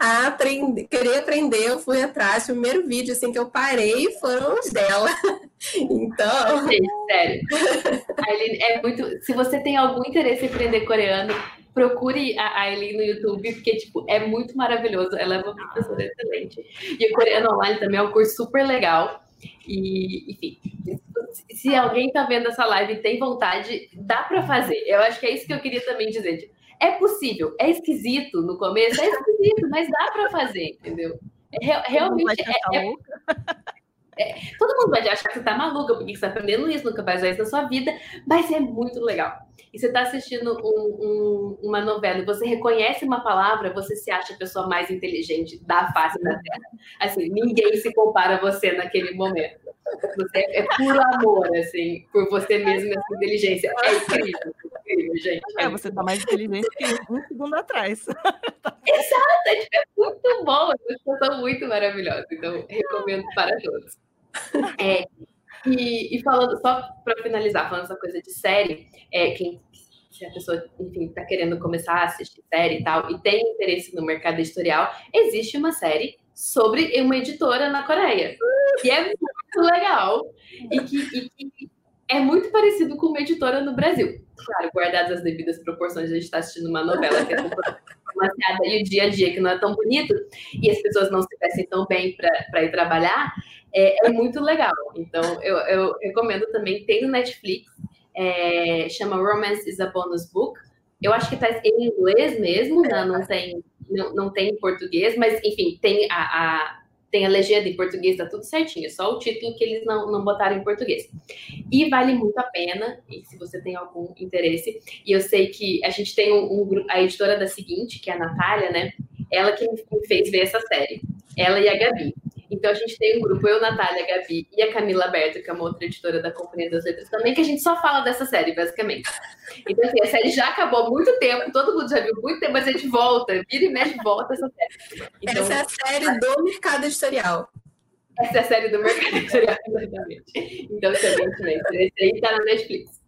a aprender, querer aprender, eu fui atrás. O primeiro vídeo assim, que eu parei foram os dela. Então. sério. é muito. Se você tem algum interesse em aprender coreano, procure a Aileen no YouTube, porque, tipo, é muito maravilhoso. Ela é uma professora excelente. E o coreano online também é um curso super legal. E, enfim, se alguém tá vendo essa live e tem vontade, dá para fazer. Eu acho que é isso que eu queria também dizer. É possível, é esquisito no começo, é esquisito, mas dá para fazer, entendeu? É, realmente é, é, é, todo mundo vai achar que você tá maluca, porque você tá aprendendo isso, nunca vai usar isso na sua vida, mas é muito legal. E você tá assistindo um, um, uma novela e você reconhece uma palavra, você se acha a pessoa mais inteligente da face da Terra. Assim, ninguém se compara a você naquele momento. Você é puro amor, assim, por você mesmo e sua inteligência. É incrível, é incrível, gente. É, você tá mais inteligente que um segundo atrás. Exato, é muito bom, é uma situação muito maravilhosa. Então, recomendo para todos. É, e, e, falando, só para finalizar, falando essa coisa de série, é, quem se a pessoa, enfim, está querendo começar a assistir série e tal, e tem interesse no mercado editorial, existe uma série sobre uma editora na Coreia. Que é muito legal. E que, e que é muito parecido com uma editora no Brasil. Claro, guardadas as devidas proporções, a gente está assistindo uma novela que é romanceada e o dia a dia que não é tão bonito, e as pessoas não se vestem tão bem para ir trabalhar, é, é, muito legal. Então, eu, eu recomendo também, tem no Netflix, é, chama Romance is a Bonus Book. Eu acho que está em inglês mesmo, né? não, tem, não, não tem em português, mas enfim, tem a, a tem a legenda em português, tá tudo certinho, só o título que eles não, não botaram em português. E vale muito a pena, e se você tem algum interesse, e eu sei que a gente tem um, um a editora da seguinte, que é a Natália, né? Ela que me fez ver essa série, ela e a Gabi. Então a gente tem um grupo, eu, Natália, a Gabi e a Camila Berto, que é uma outra editora da Companhia das Letras também, que a gente só fala dessa série, basicamente. Então, assim, a série já acabou há muito tempo, todo mundo já viu muito tempo, mas a gente volta, vira e mexe volta essa série. Então, essa é a série do mercado editorial. Essa é a série do mercado editorial, exatamente. Então, também, esse aí está na Netflix.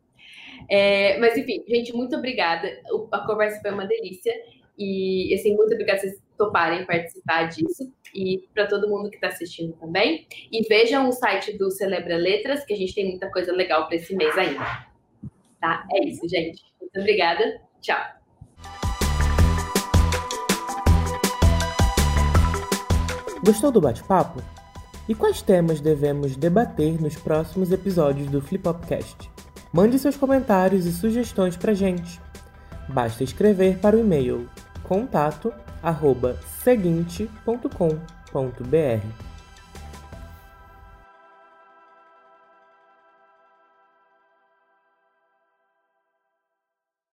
É, mas, enfim, gente, muito obrigada. A conversa foi uma delícia. E, assim, muito obrigada vocês toparem participar disso e para todo mundo que está assistindo também. E vejam o site do Celebra Letras, que a gente tem muita coisa legal para esse mês ainda. Tá? É isso, gente. Muito obrigada. Tchau. Gostou do bate-papo? E quais temas devemos debater nos próximos episódios do Flip Upcast? Mande seus comentários e sugestões para gente. Basta escrever para o e-mail contato seguinte.com.br.